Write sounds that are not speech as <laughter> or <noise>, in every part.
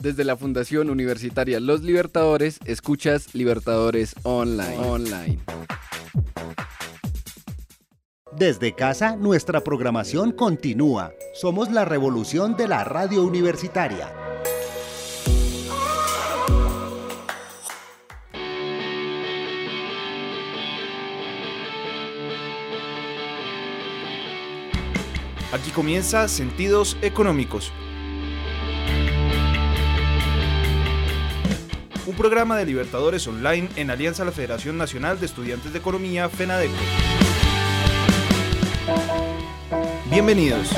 Desde la Fundación Universitaria Los Libertadores, escuchas Libertadores Online. Online. Desde casa, nuestra programación continúa. Somos la revolución de la radio universitaria. Aquí comienza Sentidos Económicos. Programa de Libertadores Online en alianza a la Federación Nacional de Estudiantes de Economía, FENADECO. Bienvenidos.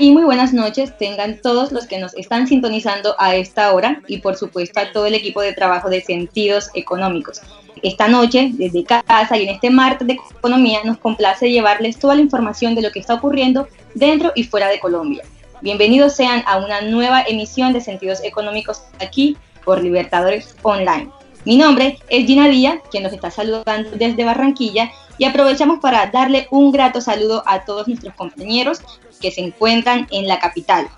Y muy buenas noches tengan todos los que nos están sintonizando a esta hora y por supuesto a todo el equipo de trabajo de Sentidos Económicos. Esta noche, desde casa y en este martes de economía, nos complace llevarles toda la información de lo que está ocurriendo dentro y fuera de Colombia. Bienvenidos sean a una nueva emisión de Sentidos Económicos aquí por Libertadores Online. Mi nombre es Gina Díaz, quien nos está saludando desde Barranquilla y aprovechamos para darle un grato saludo a todos nuestros compañeros que se encuentran en la capital.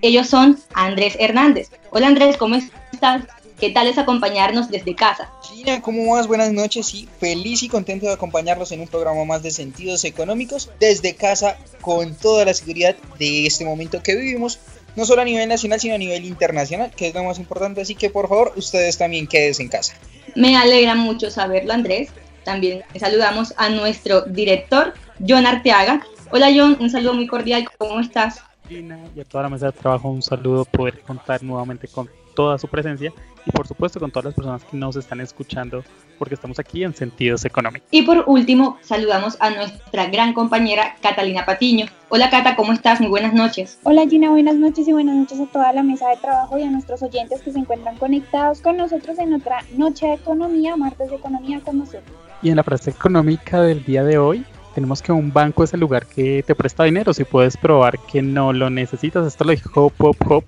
Ellos son Andrés Hernández. Hola Andrés, ¿cómo estás? ¿Qué tal es acompañarnos desde casa? Gina, ¿cómo vas? Buenas noches y feliz y contento de acompañarlos en un programa más de sentidos económicos desde casa con toda la seguridad de este momento que vivimos, no solo a nivel nacional sino a nivel internacional, que es lo más importante, así que por favor ustedes también quédense en casa. Me alegra mucho saberlo Andrés. También saludamos a nuestro director, John Arteaga, Hola John, un saludo muy cordial, ¿cómo estás? Gina y a toda la mesa de trabajo un saludo, poder contar nuevamente con toda su presencia y por supuesto con todas las personas que nos están escuchando porque estamos aquí en Sentidos Económicos. Y por último, saludamos a nuestra gran compañera Catalina Patiño. Hola Cata, ¿cómo estás? Muy buenas noches. Hola Gina, buenas noches y buenas noches a toda la mesa de trabajo y a nuestros oyentes que se encuentran conectados con nosotros en otra noche de economía, martes de economía con nosotros. Y en la frase económica del día de hoy tenemos que un banco es el lugar que te presta dinero si puedes probar que no lo necesitas. Esto lo dijo Hop Hop.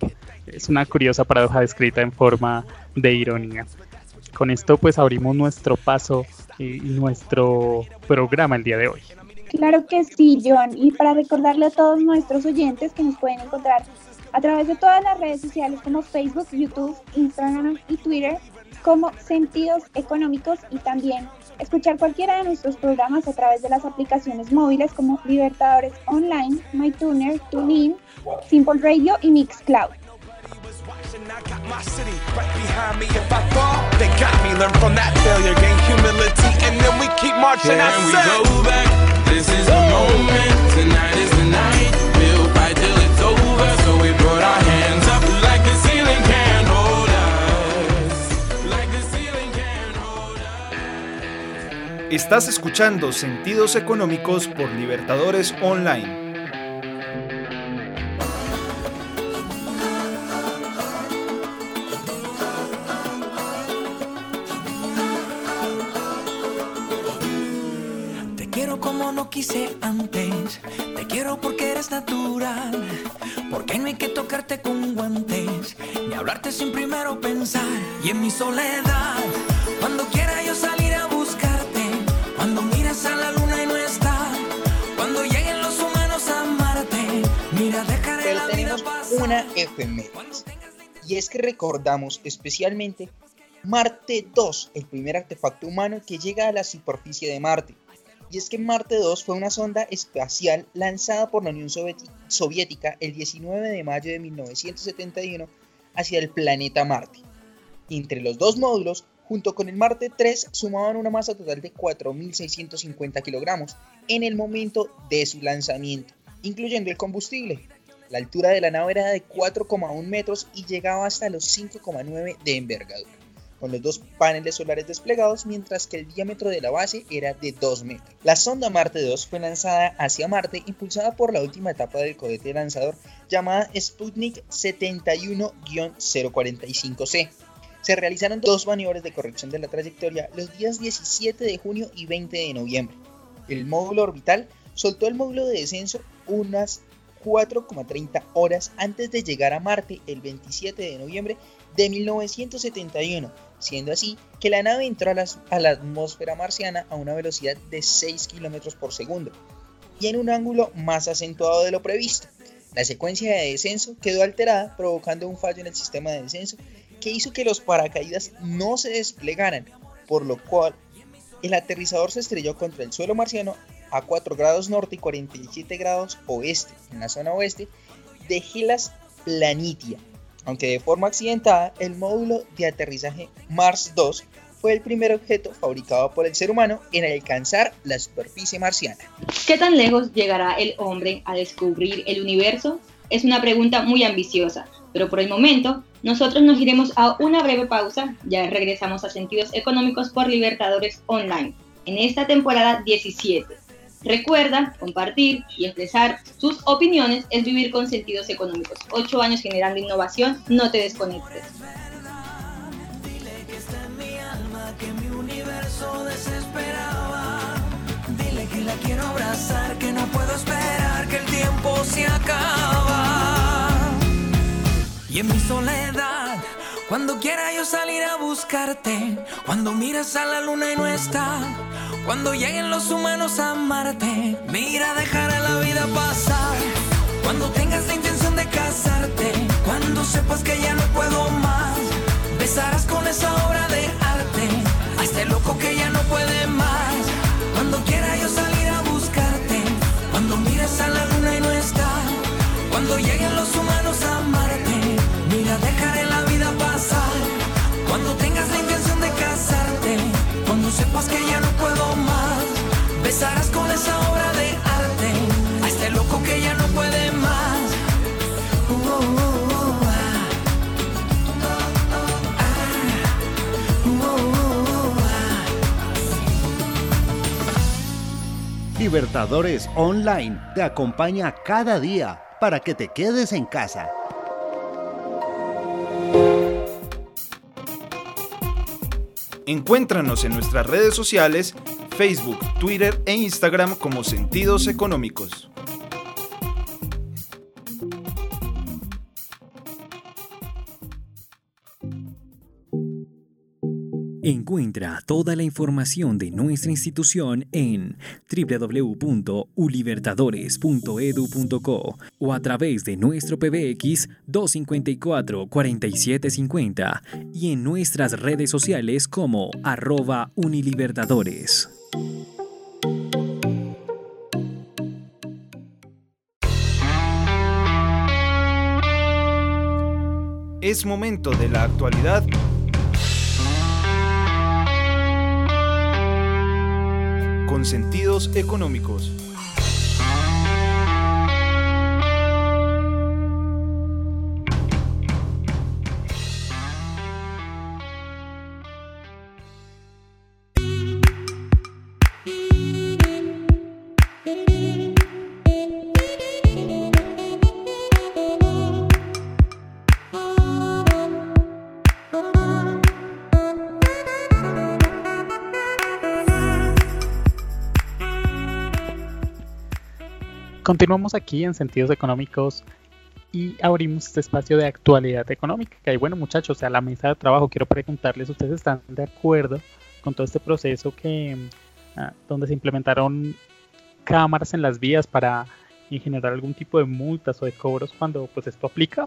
Es una curiosa paradoja descrita en forma de ironía. Con esto pues abrimos nuestro paso y nuestro programa el día de hoy. Claro que sí, John. Y para recordarle a todos nuestros oyentes que nos pueden encontrar a través de todas las redes sociales como Facebook, YouTube, Instagram y Twitter como Sentidos Económicos y también escuchar cualquiera de nuestros programas a través de las aplicaciones móviles como Libertadores Online, MyTuner, TuneIn, Simple Radio y Mixcloud. Estás escuchando Sentidos Económicos por Libertadores Online. Te quiero como no quise antes, te quiero porque eres natural, porque no hay que tocarte con guantes, ni hablarte sin primero pensar, y en mi soledad, cuando quiera yo salir cuando miras a la luna y no está, cuando lleguen los humanos a amarte, mira, dejaré Pero la vida tenemos pasar. una efemérides. Y es que recordamos especialmente Marte 2, el primer artefacto humano que llega a la superficie de Marte. Y es que Marte 2 fue una sonda espacial lanzada por la Unión Soviética el 19 de mayo de 1971 hacia el planeta Marte. Entre los dos módulos, junto con el Marte 3, sumaban una masa total de 4.650 kilogramos en el momento de su lanzamiento, incluyendo el combustible. La altura de la nave era de 4,1 metros y llegaba hasta los 5,9 de envergadura, con los dos paneles solares desplegados, mientras que el diámetro de la base era de 2 metros. La sonda Marte 2 fue lanzada hacia Marte impulsada por la última etapa del cohete lanzador llamada Sputnik 71-045C. Se realizaron dos maniobras de corrección de la trayectoria los días 17 de junio y 20 de noviembre. El módulo orbital soltó el módulo de descenso unas 4,30 horas antes de llegar a Marte el 27 de noviembre de 1971, siendo así que la nave entró a la, atmósfera marciana a una velocidad de 6 km por segundo y en un ángulo más acentuado de lo previsto. La secuencia de descenso quedó alterada, provocando un fallo en el sistema de descenso que hizo que los paracaídas no se desplegaran, por lo cual el aterrizador se estrelló contra el suelo marciano a 4 grados norte y 47 grados oeste, en la zona oeste de Gelas Planitia. Aunque de forma accidentada, el módulo de aterrizaje Mars 2 fue el primer objeto fabricado por el ser humano en alcanzar la superficie marciana. ¿Qué tan lejos llegará el hombre a descubrir el universo? Es una pregunta muy ambiciosa, pero por el momento nosotros nos iremos a una breve pausa, ya regresamos a Sentidos Económicos por Libertadores Online, en esta temporada 17. Recuerda, compartir y expresar sus opiniones es vivir con sentidos económicos. Ocho años generando innovación, no te desconectes. la quiero abrazar, que no puedo esperar, que el tiempo se acaba. Y en mi soledad, cuando quiera yo salir a buscarte, cuando miras a la luna y no está, cuando lleguen los humanos a amarte, mira, dejar a la vida pasar. Cuando tengas la intención de casarte, cuando sepas que ya no puedo más, besarás con esa obra de arte a este loco que ya no puede más. Cuando quiera yo salir a la luna y no está. Cuando lleguen los humanos a amarte, sepas que ya no puedo más, besarás con esa obra de arte a este loco que ya no puede más. Uh, uh, uh. Libertadores Online te acompaña cada día para que te quedes en casa. Encuéntranos en nuestras redes sociales, Facebook, Twitter e Instagram como Sentidos Económicos. Encuentra toda la información de nuestra institución en www.ulibertadores.edu.co o a través de nuestro PBX 254-4750 y en nuestras redes sociales como arroba unilibertadores. Es momento de la actualidad con sentidos económicos. Continuamos aquí en Sentidos Económicos y abrimos este espacio de actualidad económica. Y bueno, muchachos, a la mesa de trabajo quiero preguntarles, ¿ustedes están de acuerdo con todo este proceso que ah, donde se implementaron cámaras en las vías para generar algún tipo de multas o de cobros cuando pues esto aplica?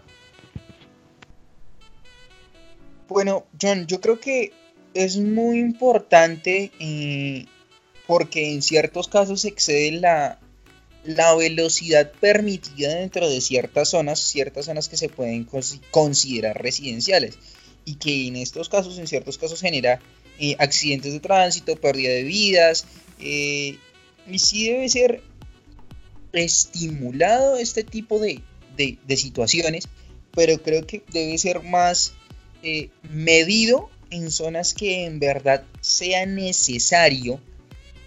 Bueno, John, yo creo que es muy importante eh, porque en ciertos casos excede la, la velocidad permitida dentro de ciertas zonas, ciertas zonas que se pueden considerar residenciales y que en estos casos, en ciertos casos genera eh, accidentes de tránsito, pérdida de vidas eh, y sí debe ser estimulado este tipo de, situaciones, pero creo que debe ser más eh, medido en zonas que en verdad sea necesario,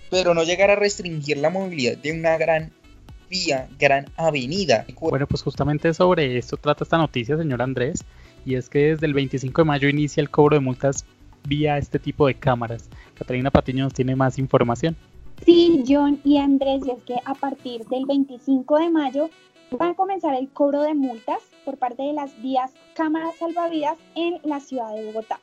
pero no llegar a restringir la movilidad de una gran vía Gran Avenida. Bueno, pues justamente sobre esto trata esta noticia, señor Andrés. y es que desde el 25 de mayo inicia el cobro de multas vía este tipo de cámaras. Catalina Patiño nos tiene más información. Sí, John y Andrés, y es que a partir del 25 de mayo va a comenzar el cobro de multas por parte de las vías cámaras salvavidas en la ciudad de Bogotá.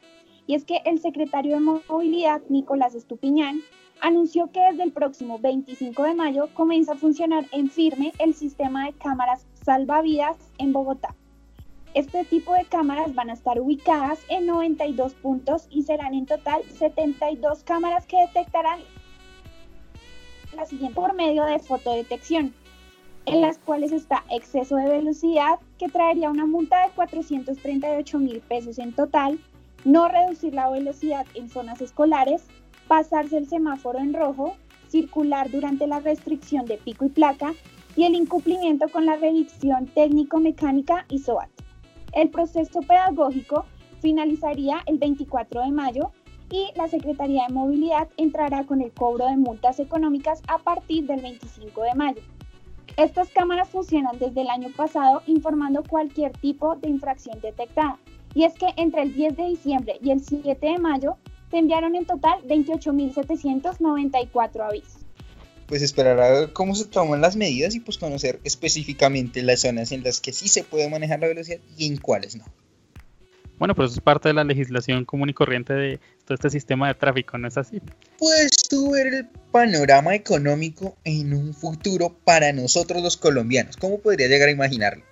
Y es que el secretario de Movilidad, Nicolás Estupiñán, anunció que desde el próximo 25 de mayo comienza a funcionar en firme el sistema de cámaras salvavidas en Bogotá. Este tipo de cámaras van a estar ubicadas en 92 puntos y serán en total 72 cámaras que detectarán la siguiente por medio de fotodetección, en las cuales está exceso de velocidad que traería una multa de 438 mil pesos en total, no reducir la velocidad en zonas escolares, pasarse el semáforo en rojo, circular durante la restricción de pico y placa y el incumplimiento con la revisión técnico-mecánica y SOAT. El proceso pedagógico finalizaría el 24 de mayo y la Secretaría de Movilidad entrará con el cobro de multas económicas a partir del 25 de mayo. Estas cámaras funcionan desde el año pasado informando cualquier tipo de infracción detectada. Y es que entre el 10 de diciembre y el 7 de mayo se enviaron en total 28.794 avisos. Pues esperar a ver cómo se toman las medidas y pues conocer específicamente las zonas en las que sí se puede manejar la velocidad y en cuáles no. Bueno, pero eso es parte de la legislación común y corriente de todo este sistema de tráfico, ¿no es así? Pues tú ver el panorama económico en un futuro para nosotros los colombianos. ¿Cómo podría llegar a imaginarlo?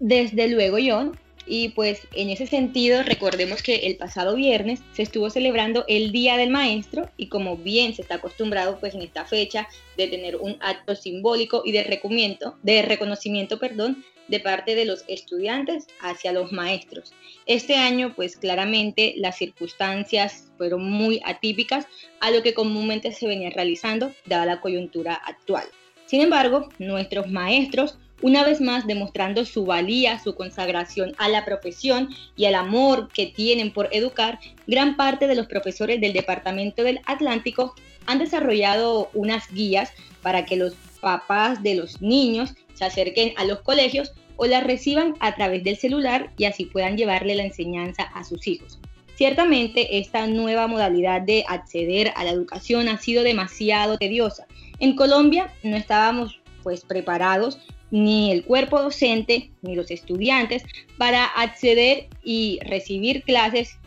Desde luego, John. Y pues en ese sentido, recordemos que el pasado viernes se estuvo celebrando el Día del Maestro y como bien se está acostumbrado pues en esta fecha de tener un acto simbólico y de reconocimiento, de reconocimiento, perdón, de parte de los estudiantes hacia los maestros. Este año pues claramente las circunstancias fueron muy atípicas a lo que comúnmente se venía realizando dada la coyuntura actual. Sin embargo, nuestros maestros una vez más demostrando su valía, su consagración a la profesión y el amor que tienen por educar, gran parte de los profesores del Departamento del Atlántico han desarrollado unas guías para que los papás de los niños se acerquen a los colegios o las reciban a través del celular y así puedan llevarle la enseñanza a sus hijos. Ciertamente esta nueva modalidad de acceder a la educación ha sido demasiado tediosa. En Colombia no estábamos pues preparados ni el cuerpo docente ni los estudiantes para acceder y recibir clases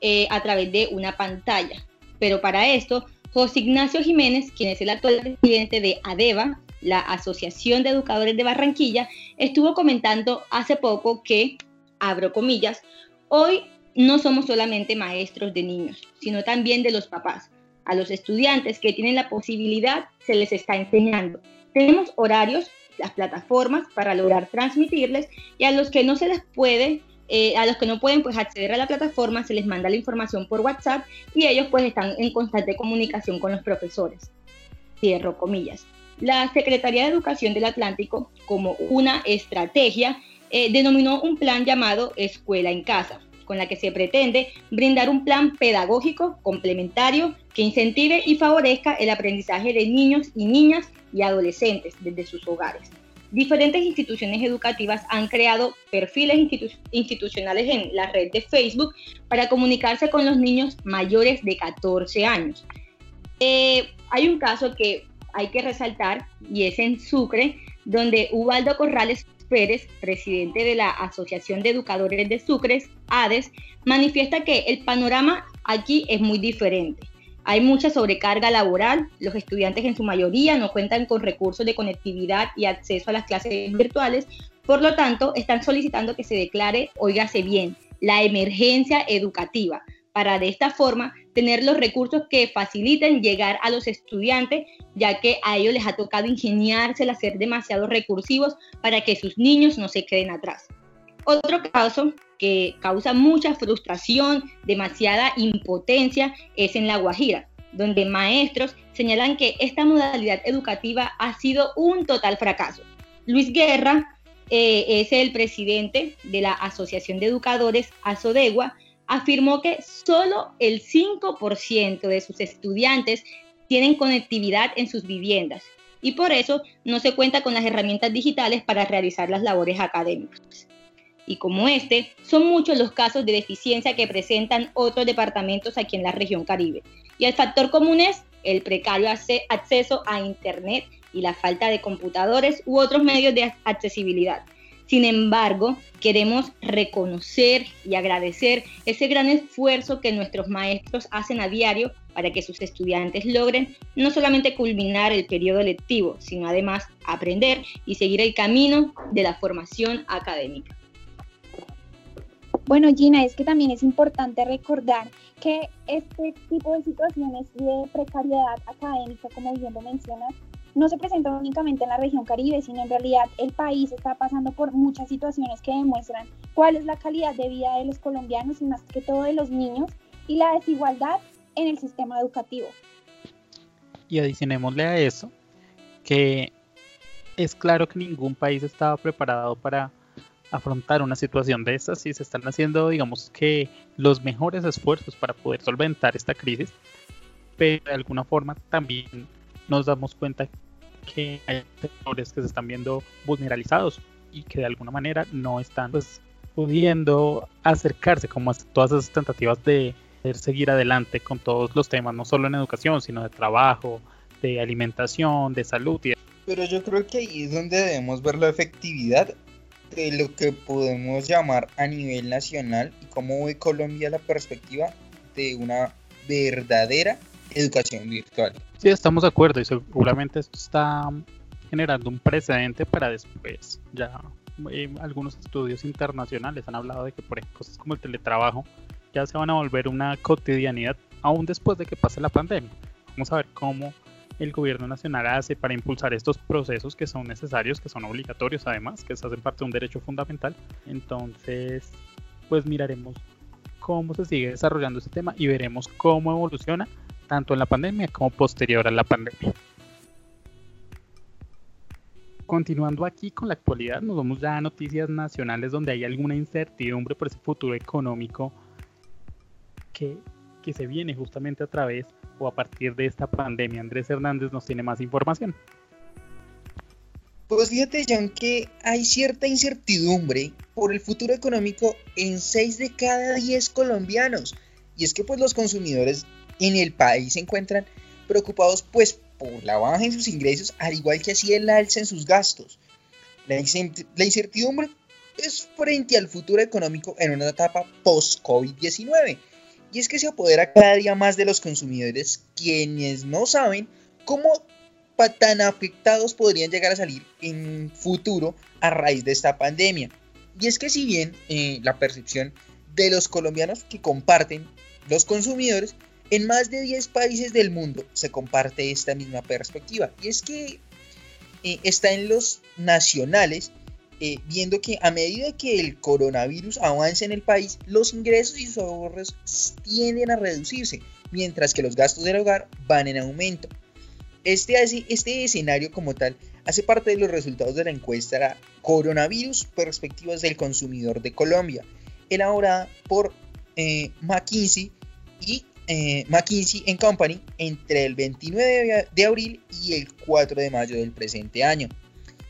eh, a través de una pantalla. Pero para esto, José Ignacio Jiménez, quien es el actual presidente de ADEVA, la Asociación de Educadores de Barranquilla, estuvo comentando hace poco que, abro comillas, hoy no somos solamente maestros de niños, sino también de los papás. A los estudiantes que tienen la posibilidad se les está enseñando. Tenemos horarios las plataformas para lograr transmitirles y a los que no se les puede, eh, a los que no pueden pues acceder a la plataforma, se les manda la información por WhatsApp y ellos pues están en constante comunicación con los profesores. Cierro comillas. La Secretaría de Educación del Atlántico, como una estrategia, eh, denominó un plan llamado Escuela en Casa, con la que se pretende brindar un plan pedagógico complementario que incentive y favorezca el aprendizaje de niños y niñas y adolescentes desde sus hogares. Diferentes instituciones educativas han creado perfiles institucionales en la red de Facebook para comunicarse con los niños mayores de 14 años. Eh, hay un caso que hay que resaltar y es en Sucre, donde Ubaldo Corrales Pérez, presidente de la Asociación de Educadores de Sucre, ADES, manifiesta que el panorama aquí es muy diferente. Hay mucha sobrecarga laboral, los estudiantes en su mayoría no cuentan con recursos de conectividad y acceso a las clases virtuales, por lo tanto están solicitando que se declare, oígase bien, la emergencia educativa, para de esta forma tener los recursos que faciliten llegar a los estudiantes, ya que a ellos les ha tocado ingeniarse el ser demasiado recursivos para que sus niños no se queden atrás. Otro caso que causa mucha frustración, demasiada impotencia, es en La Guajira, donde maestros señalan que esta modalidad educativa ha sido un total fracaso. Luis Guerra eh, es el presidente de la Asociación de Educadores Asodegua, afirmó que solo el 5% de sus estudiantes tienen conectividad en sus viviendas y por eso no se cuenta con las herramientas digitales para realizar las labores académicas. Y como este, son muchos los casos de deficiencia que presentan otros departamentos aquí en la región Caribe. Y el factor común es el precario acceso a Internet y la falta de computadores u otros medios de accesibilidad. Sin embargo, queremos reconocer y agradecer ese gran esfuerzo que nuestros maestros hacen a diario para que sus estudiantes logren no solamente culminar el periodo lectivo, sino además aprender y seguir el camino de la formación académica. Bueno, Gina, es que también es importante recordar que este tipo de situaciones de precariedad académica, como bien lo mencionas, no se presenta únicamente en la región Caribe, sino en realidad el país está pasando por muchas situaciones que demuestran cuál es la calidad de vida de los colombianos y más que todo de los niños y la desigualdad en el sistema educativo. Y adicionémosle a eso que es claro que ningún país estaba preparado para afrontar una situación de estas y se están haciendo, digamos que, los mejores esfuerzos para poder solventar esta crisis, pero de alguna forma también nos damos cuenta que hay sectores que se están viendo vulnerabilizados y que de alguna manera no están pues, pudiendo acercarse como a todas esas tentativas de seguir adelante con todos los temas, no solo en educación, sino de trabajo, de alimentación, de salud. Pero yo creo que ahí es donde debemos ver la efectividad de lo que podemos llamar a nivel nacional y cómo ve Colombia la perspectiva de una verdadera educación virtual. Sí, estamos de acuerdo y seguramente esto está generando un precedente para después. Ya eh, algunos estudios internacionales han hablado de que por ejemplo cosas como el teletrabajo ya se van a volver una cotidianidad aún después de que pase la pandemia. Vamos a ver cómo el gobierno nacional hace para impulsar estos procesos que son necesarios, que son obligatorios además, que hacen parte de un derecho fundamental. Entonces, pues miraremos cómo se sigue desarrollando este tema y veremos cómo evoluciona tanto en la pandemia como posterior a la pandemia. Continuando aquí con la actualidad, nos vamos ya a noticias nacionales donde hay alguna incertidumbre por ese futuro económico que, que se viene justamente a través o a partir de esta pandemia. Andrés Hernández nos tiene más información. Pues fíjate, John, que hay cierta incertidumbre por el futuro económico en 6 de cada 10 colombianos. Y es que pues los consumidores en el país se encuentran preocupados pues por la baja en sus ingresos, al igual que así el alza en sus gastos. La, incertidumbre es frente al futuro económico en una etapa post-COVID-19. Y es que se apodera cada día más de los consumidores quienes no saben cómo tan afectados podrían llegar a salir en futuro a raíz de esta pandemia. Y es que si bien eh, la percepción de los colombianos que comparten los consumidores en más de 10 países del mundo se comparte esta misma perspectiva. Y es que eh, está en los nacionales, eh, viendo que a medida que el coronavirus avanza en el país, los ingresos y sus ahorros tienden a reducirse, mientras que los gastos del hogar van en aumento. Este, este escenario como tal hace parte de los resultados de la encuesta Coronavirus Perspectivas del Consumidor de Colombia, elaborada por eh, McKinsey y eh, McKinsey Company entre el 29 de abril y el 4 de mayo del presente año.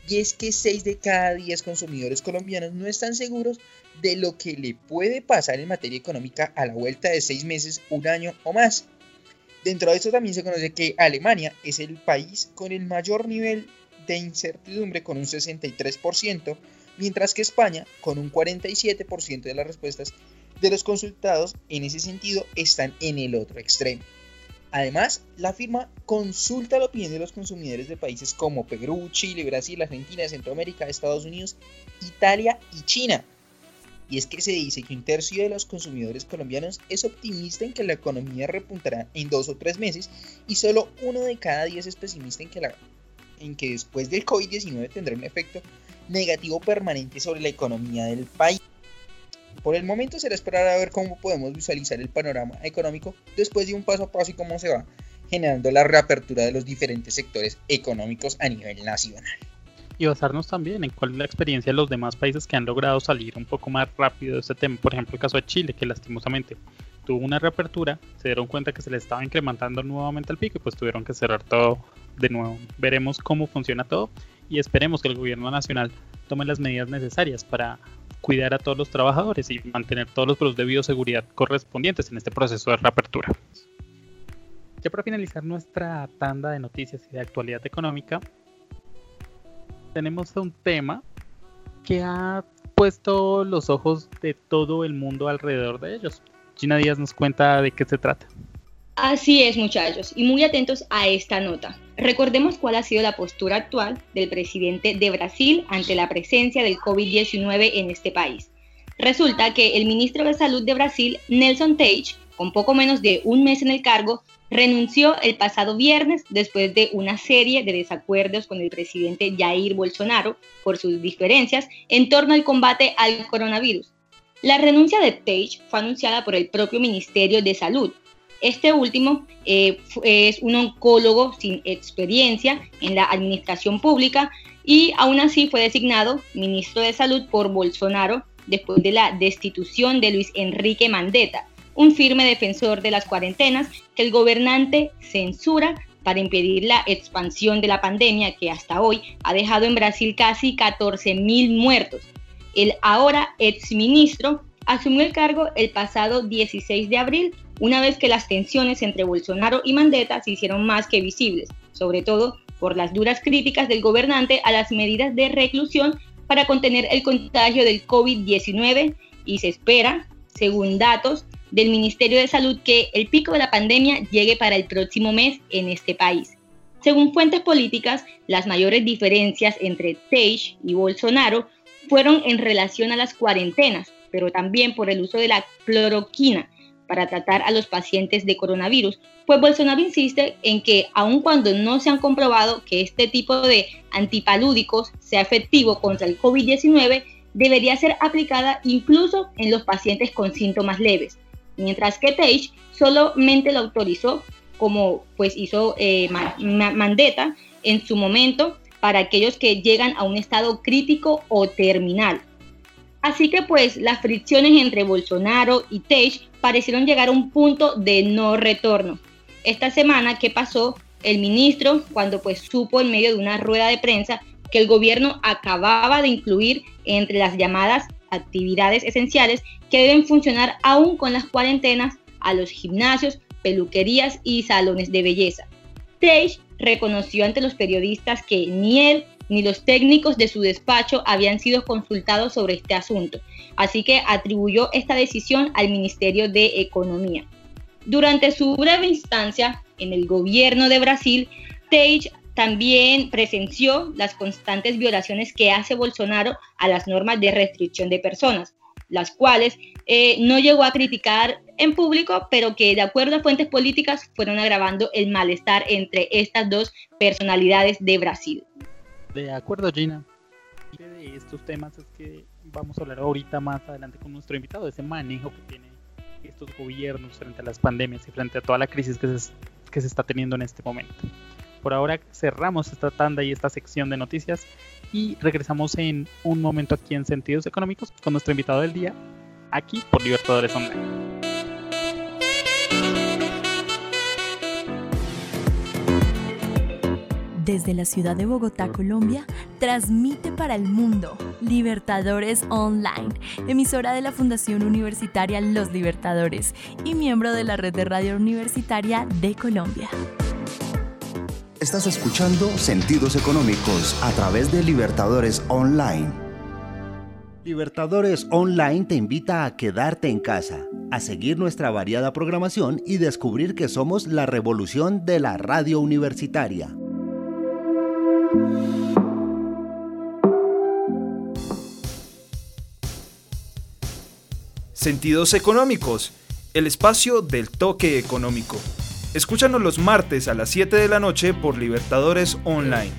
Y es que 6 de cada 10 consumidores colombianos no están seguros de lo que le puede pasar en materia económica a la vuelta de 6 meses, un año o más. Dentro de esto también se conoce que Alemania es el país con el mayor nivel de incertidumbre con un 63%, mientras que España con un 47% de las respuestas de los consultados en ese sentido están en el otro extremo. Además, la firma consulta la opinión de los consumidores de países como Perú, Chile, Brasil, Argentina, Centroamérica, Estados Unidos, Italia y China. Y es que se dice que un tercio de los consumidores colombianos es optimista en que la economía repuntará en dos o tres meses y solo uno de cada diez es pesimista en que, después del COVID-19 tendrá un efecto negativo permanente sobre la economía del país. Por el momento será esperar a ver cómo podemos visualizar el panorama económico después de un paso a paso y cómo se va generando la reapertura de los diferentes sectores económicos a nivel nacional. Y basarnos también en cuál es la experiencia de los demás países que han logrado salir un poco más rápido de este tema. Por ejemplo, el caso de Chile, que lastimosamente tuvo una reapertura, se dieron cuenta que se le estaba incrementando nuevamente el pico y pues tuvieron que cerrar todo de nuevo, veremos cómo funciona todo y esperemos que el gobierno nacional tome las medidas necesarias para cuidar a todos los trabajadores y mantener todos los productos de bioseguridad correspondientes en este proceso de reapertura. Ya para finalizar nuestra tanda de noticias y de actualidad económica, tenemos un tema que ha puesto los ojos de todo el mundo alrededor de ellos. Gina Díaz nos cuenta de qué se trata. Así es, muchachos, y muy atentos a esta nota. Recordemos cuál ha sido la postura actual del presidente de Brasil ante la presencia del COVID-19 en este país. Resulta que el ministro de Salud de Brasil, Nelson Teich, con poco menos de un mes en el cargo, renunció el pasado viernes después de una serie de desacuerdos con el presidente Jair Bolsonaro por sus diferencias en torno al combate al coronavirus. La renuncia de Teich fue anunciada por el propio Ministerio de Salud, este último eh, es un oncólogo sin experiencia en la administración pública y aún así fue designado ministro de Salud por Bolsonaro después de la destitución de Luis Enrique Mandetta, un firme defensor de las cuarentenas que el gobernante censura para impedir la expansión de la pandemia que hasta hoy ha dejado en Brasil casi 14 mil muertos. El ahora exministro asumió el cargo el pasado 16 de abril una vez que las tensiones entre Bolsonaro y Mandetta se hicieron más que visibles, sobre todo por las duras críticas del gobernante a las medidas de reclusión para contener el contagio del COVID-19 y se espera, según datos del Ministerio de Salud, que el pico de la pandemia llegue para el próximo mes en este país. Según fuentes políticas, las mayores diferencias entre Teich y Bolsonaro fueron en relación a las cuarentenas, pero también por el uso de la cloroquina, para tratar a los pacientes de coronavirus, pues Bolsonaro insiste en que aun cuando no se han comprobado que este tipo de antipalúdicos sea efectivo contra el COVID-19, debería ser aplicada incluso en los pacientes con síntomas leves, mientras que Teich solamente lo autorizó como pues hizo eh, Mandetta en su momento para aquellos que llegan a un estado crítico o terminal. Así que pues las fricciones entre Bolsonaro y Teich parecieron llegar a un punto de no retorno. Esta semana, ¿qué pasó? El ministro, cuando pues supo en medio de una rueda de prensa que el gobierno acababa de incluir entre las llamadas actividades esenciales que deben funcionar aún con las cuarentenas a los gimnasios, peluquerías y salones de belleza. Teich reconoció ante los periodistas que ni él ni los técnicos de su despacho habían sido consultados sobre este asunto, así que atribuyó esta decisión al Ministerio de Economía. Durante su breve instancia en el gobierno de Brasil, Teich también presenció las constantes violaciones que hace Bolsonaro a las normas de restricción de personas, las cuales eh, no llegó a criticar en público, pero que de acuerdo a fuentes políticas fueron agravando el malestar entre estas dos personalidades de Brasil. De acuerdo, Gina. De estos temas es que vamos a hablar ahorita más adelante con nuestro invitado, ese manejo que tienen estos gobiernos frente a las pandemias y frente a toda la crisis que se, que se está teniendo en este momento. Por ahora cerramos esta tanda y esta sección de noticias y regresamos en un momento aquí en Sentidos Económicos con nuestro invitado del día, aquí por Libertadores Online. Desde la ciudad de Bogotá, Colombia, transmite para el mundo Libertadores Online, emisora de la Fundación Universitaria Los Libertadores y miembro de la red de radio universitaria de Colombia. Estás escuchando Sentidos Económicos a través de Libertadores Online. Libertadores Online te invita a quedarte en casa, a seguir nuestra variada programación y descubrir que somos la revolución de la radio universitaria. Sentidos económicos, el espacio del toque económico. Escúchanos los martes a las 7 de la noche por Libertadores Online.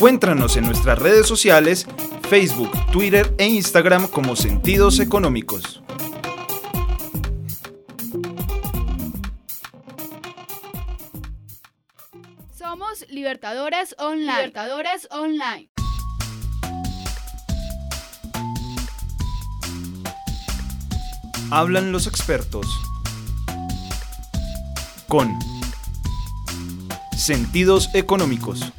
Encuéntranos en nuestras redes sociales, Facebook, Twitter e Instagram como Sentidos Económicos. Somos Libertadores Online. Libertadores Online. Hablan los expertos con sentidos económicos.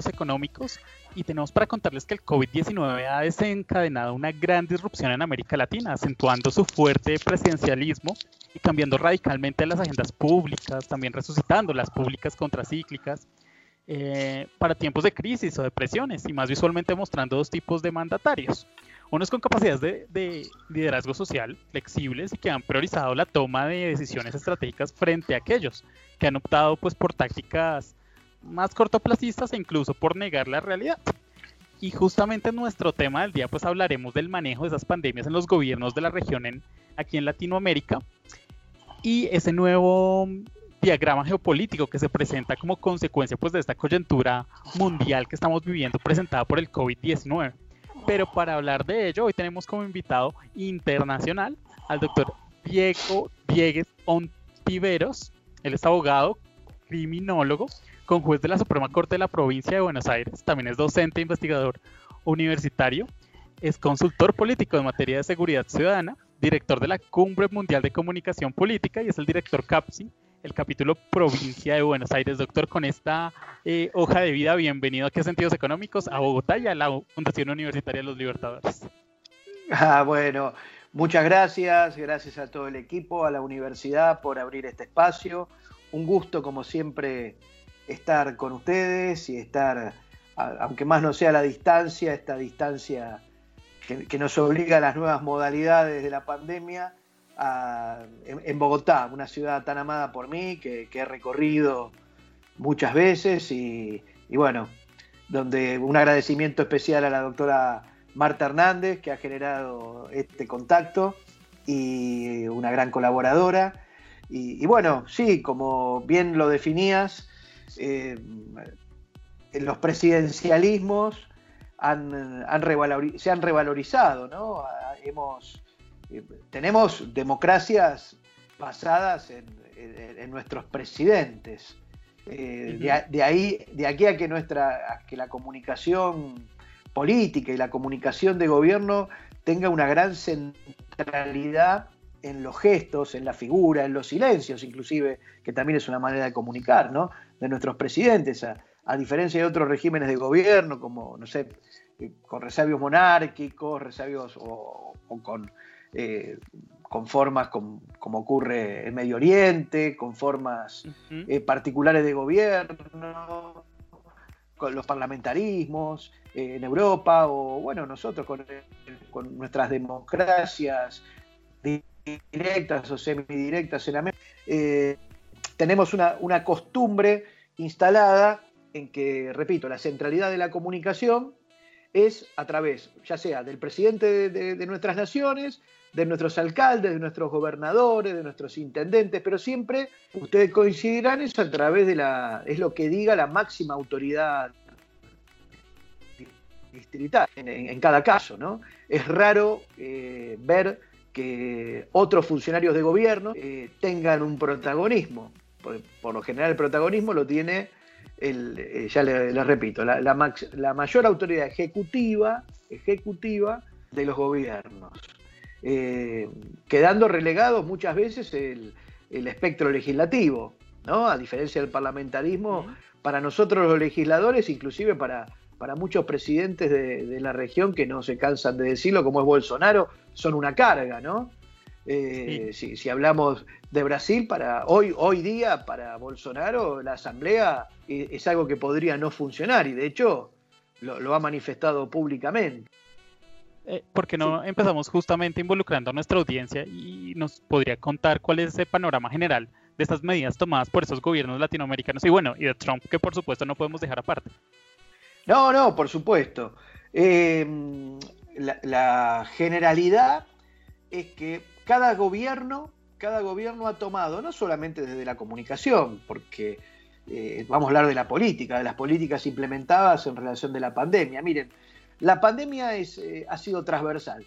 Económicos y tenemos para contarles que el COVID-19 ha desencadenado una gran disrupción en América Latina, acentuando su fuerte presidencialismo y cambiando radicalmente las agendas públicas, también resucitando las públicas contracíclicas eh, para tiempos de crisis o depresiones y más visualmente mostrando dos tipos de mandatarios. Unos con capacidades de, de, liderazgo social flexibles y que han priorizado la toma de decisiones estratégicas frente a aquellos que han optado pues por tácticas más cortoplacistas e incluso por negar la realidad. Y justamente en nuestro tema del día pues hablaremos del manejo de esas pandemias en los gobiernos de la región en, aquí en Latinoamérica y ese nuevo diagrama geopolítico que se presenta como consecuencia pues de esta coyuntura mundial que estamos viviendo presentada por el COVID-19. Pero para hablar de ello, hoy tenemos como invitado internacional al doctor Diego Diegues Ontiveros. Él es abogado, criminólogo, con juez de la Suprema Corte de la Provincia de Buenos Aires. También es docente e investigador universitario. Es consultor político en materia de seguridad ciudadana, director de la Cumbre Mundial de Comunicación Política y es el director CAPSI, el capítulo Provincia de Buenos Aires. Doctor, con esta eh, hoja de vida, bienvenido aquí a Sentidos Económicos, a Bogotá y a la Fundación Universitaria de los Libertadores. Ah, bueno, muchas gracias, gracias a todo el equipo, a la universidad por abrir este espacio. Un gusto, como siempre, estar con ustedes y estar, aunque más no sea la distancia, esta distancia que, nos obliga a las nuevas modalidades de la pandemia, en, Bogotá, una ciudad tan amada por mí, que, he recorrido muchas veces y, bueno, donde un agradecimiento especial a la doctora Marta Hernández, que ha generado este contacto y una gran colaboradora. Y, bueno, sí, como bien lo definías, eh, los presidencialismos se han revalorizado, ¿no? Hemos, eh, tenemos democracias basadas en, nuestros presidentes. Eh, de, ahí, de aquí a que, nuestra, que la comunicación política y la comunicación de gobierno tenga una gran centralidad en los gestos, en la figura, en los silencios, inclusive, que también es una manera de comunicar, ¿no? De nuestros presidentes, a, a diferencia de otros regímenes de gobierno, como, no sé, eh, con resabios monárquicos, resabios o, con, eh, con, formas como ocurre en Medio Oriente, con formas eh, particulares de gobierno, con los parlamentarismos en Europa, o bueno, nosotros con, con nuestras democracias directas o semidirectas en América, tenemos una, una costumbre instalada en que, repito, la centralidad de la comunicación es a través, ya sea del presidente de, nuestras naciones, de nuestros alcaldes, de nuestros gobernadores, de nuestros intendentes, pero siempre ustedes coincidirán es a través de la, es lo que diga la máxima autoridad distrital en, cada caso, ¿no? Es raro eh, ver que otros funcionarios de gobierno eh, tengan un protagonismo. por, lo general el protagonismo lo tiene eh, ya le, repito, la, mayor autoridad ejecutiva, ejecutiva de los gobiernos, eh, quedando relegados muchas veces el, espectro legislativo, ¿no? A diferencia del parlamentarismo, para nosotros los legisladores, inclusive para, para muchos presidentes de, la región que no se cansan de decirlo, como es Bolsonaro, son una carga, ¿no? Eh, si, hablamos de Brasil, para hoy, hoy día, para Bolsonaro, la asamblea es algo que podría no funcionar y de hecho lo, ha manifestado públicamente. Eh, ¿Por qué no empezamos justamente involucrando a nuestra audiencia y nos podría contar cuál es ese panorama general de estas medidas tomadas por esos gobiernos latinoamericanos y bueno, y de Trump, que por supuesto no podemos dejar aparte? No, no, por supuesto. Eh, la generalidad es que cada gobierno, cada gobierno ha tomado, no solamente desde la comunicación, porque eh, vamos a hablar de la política, de las políticas implementadas en relación de la pandemia. Miren, la pandemia es, eh, ha sido transversal,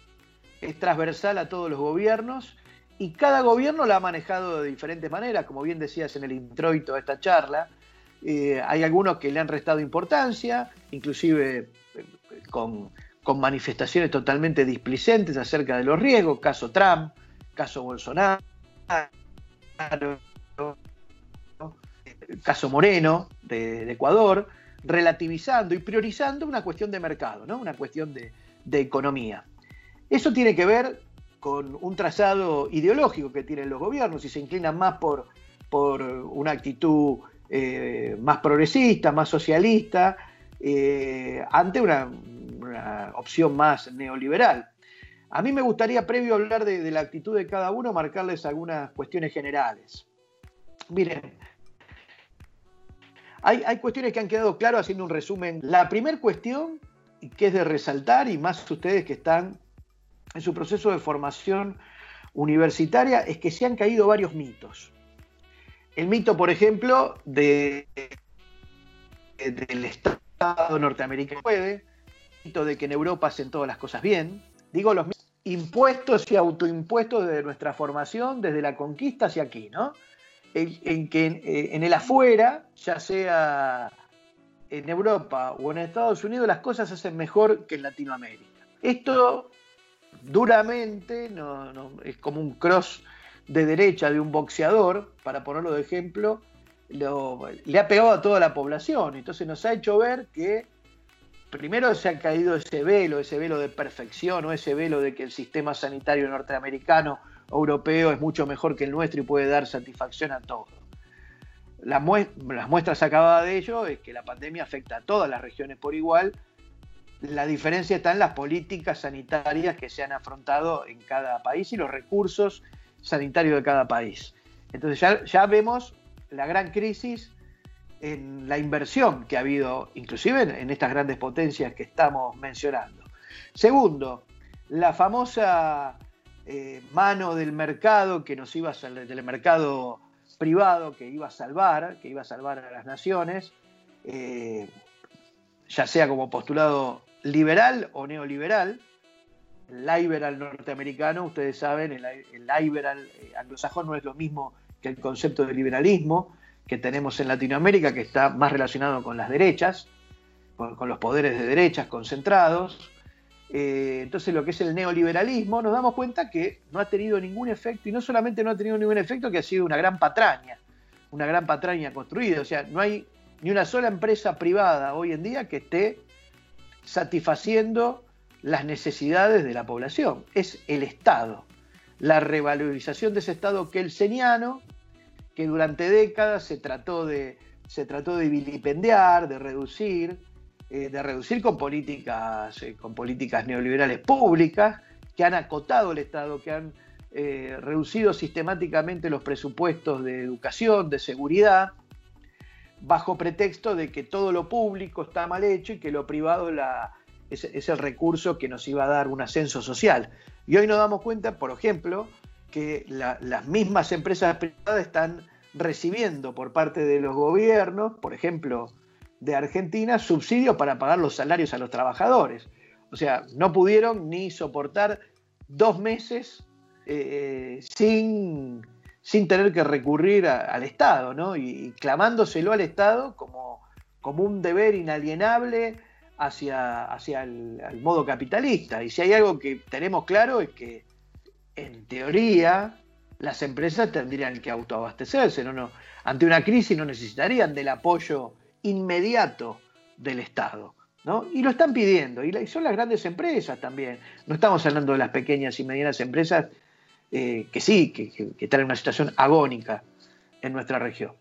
es transversal a todos los gobiernos y cada gobierno la ha manejado de diferentes maneras, como bien decías en el introito de esta charla. Eh, hay algunos que le han restado importancia, inclusive con, con manifestaciones totalmente displicentes acerca de los riesgos, caso Trump, caso Bolsonaro, caso Moreno de, Ecuador, relativizando y priorizando una cuestión de mercado, ¿no? una cuestión de, economía. Eso tiene que ver con un trazado ideológico que tienen los gobiernos y se inclinan más por, por una actitud eh, más progresista, más socialista, eh, ante una, opción más neoliberal. A mí me gustaría, previo a hablar de, la actitud de cada uno, marcarles algunas cuestiones generales. Miren, hay, hay cuestiones que han quedado claras haciendo un resumen. La primera cuestión, que es de resaltar, y más ustedes que están en su proceso de formación universitaria, es que se han caído varios mitos. El mito, por ejemplo, de, del Estado norteamericano puede, el mito de que en Europa hacen todas las cosas bien. Digo, los impuestos y autoimpuestos de nuestra formación desde la conquista hacia aquí, ¿no? En, que eh, en, el afuera, ya sea en Europa o en Estados Unidos, las cosas se hacen mejor que en Latinoamérica. Esto duramente es como un cross de derecha de un boxeador, para ponerlo de ejemplo, le ha pegado a toda la población. Entonces nos ha hecho ver que primero se ha caído ese velo, ese velo de perfección o ese velo de que el sistema sanitario norteamericano o europeo es mucho mejor que el nuestro y puede dar satisfacción a todos. Las, muestras acabadas de ello es que la pandemia afecta a todas las regiones por igual. La diferencia está en las políticas sanitarias que se han afrontado en cada país y los recursos sanitario de cada país. Entonces ya, vemos la gran crisis en la inversión que ha habido, inclusive en, estas grandes potencias que estamos mencionando. Segundo, la famosa eh, mano del mercado que nos iba a, del mercado privado que iba a salvar, que iba a salvar a las naciones, eh, ya sea como postulado liberal o neoliberal, liberal norteamericano, ustedes saben, el, liberal eh, anglosajón no es lo mismo que el concepto de liberalismo que tenemos en Latinoamérica, que está más relacionado con las derechas, con, los poderes de derechas concentrados. Eh, entonces lo que es el neoliberalismo, nos damos cuenta que no ha tenido ningún efecto, y no solamente no ha tenido ningún efecto, que ha sido una gran patraña, una gran patraña construida. O sea, no hay ni una sola empresa privada hoy en día que esté satisfaciendo las necesidades de la población, es el Estado, la revalorización de ese Estado kelseniano que durante décadas se trató de, se trató de vilipendiar, de reducir, eh, de reducir con políticas, eh, con políticas neoliberales públicas que han acotado el Estado, que han eh, reducido sistemáticamente los presupuestos de educación, de seguridad, bajo pretexto de que todo lo público está mal hecho y que lo privado la, es, el recurso que nos iba a dar un ascenso social. Y hoy nos damos cuenta, por ejemplo, que las mismas empresas privadas están recibiendo por parte de los gobiernos, por ejemplo, de Argentina, subsidios para pagar los salarios a los trabajadores. O sea, no pudieron ni soportar dos meses eh, sin, sin, tener que recurrir al Estado, ¿no? Y, clamándoselo al Estado como, como un deber inalienable hacia, hacia el, modo capitalista. Y si hay algo que tenemos claro es que, en teoría, las empresas tendrían que autoabastecerse. ¿no? No, ante una crisis no necesitarían del apoyo inmediato del Estado. ¿no? Y lo están pidiendo. Y son las grandes empresas también. No estamos hablando de las pequeñas y medianas empresas eh, que sí, que, que, están en una situación agónica en nuestra región.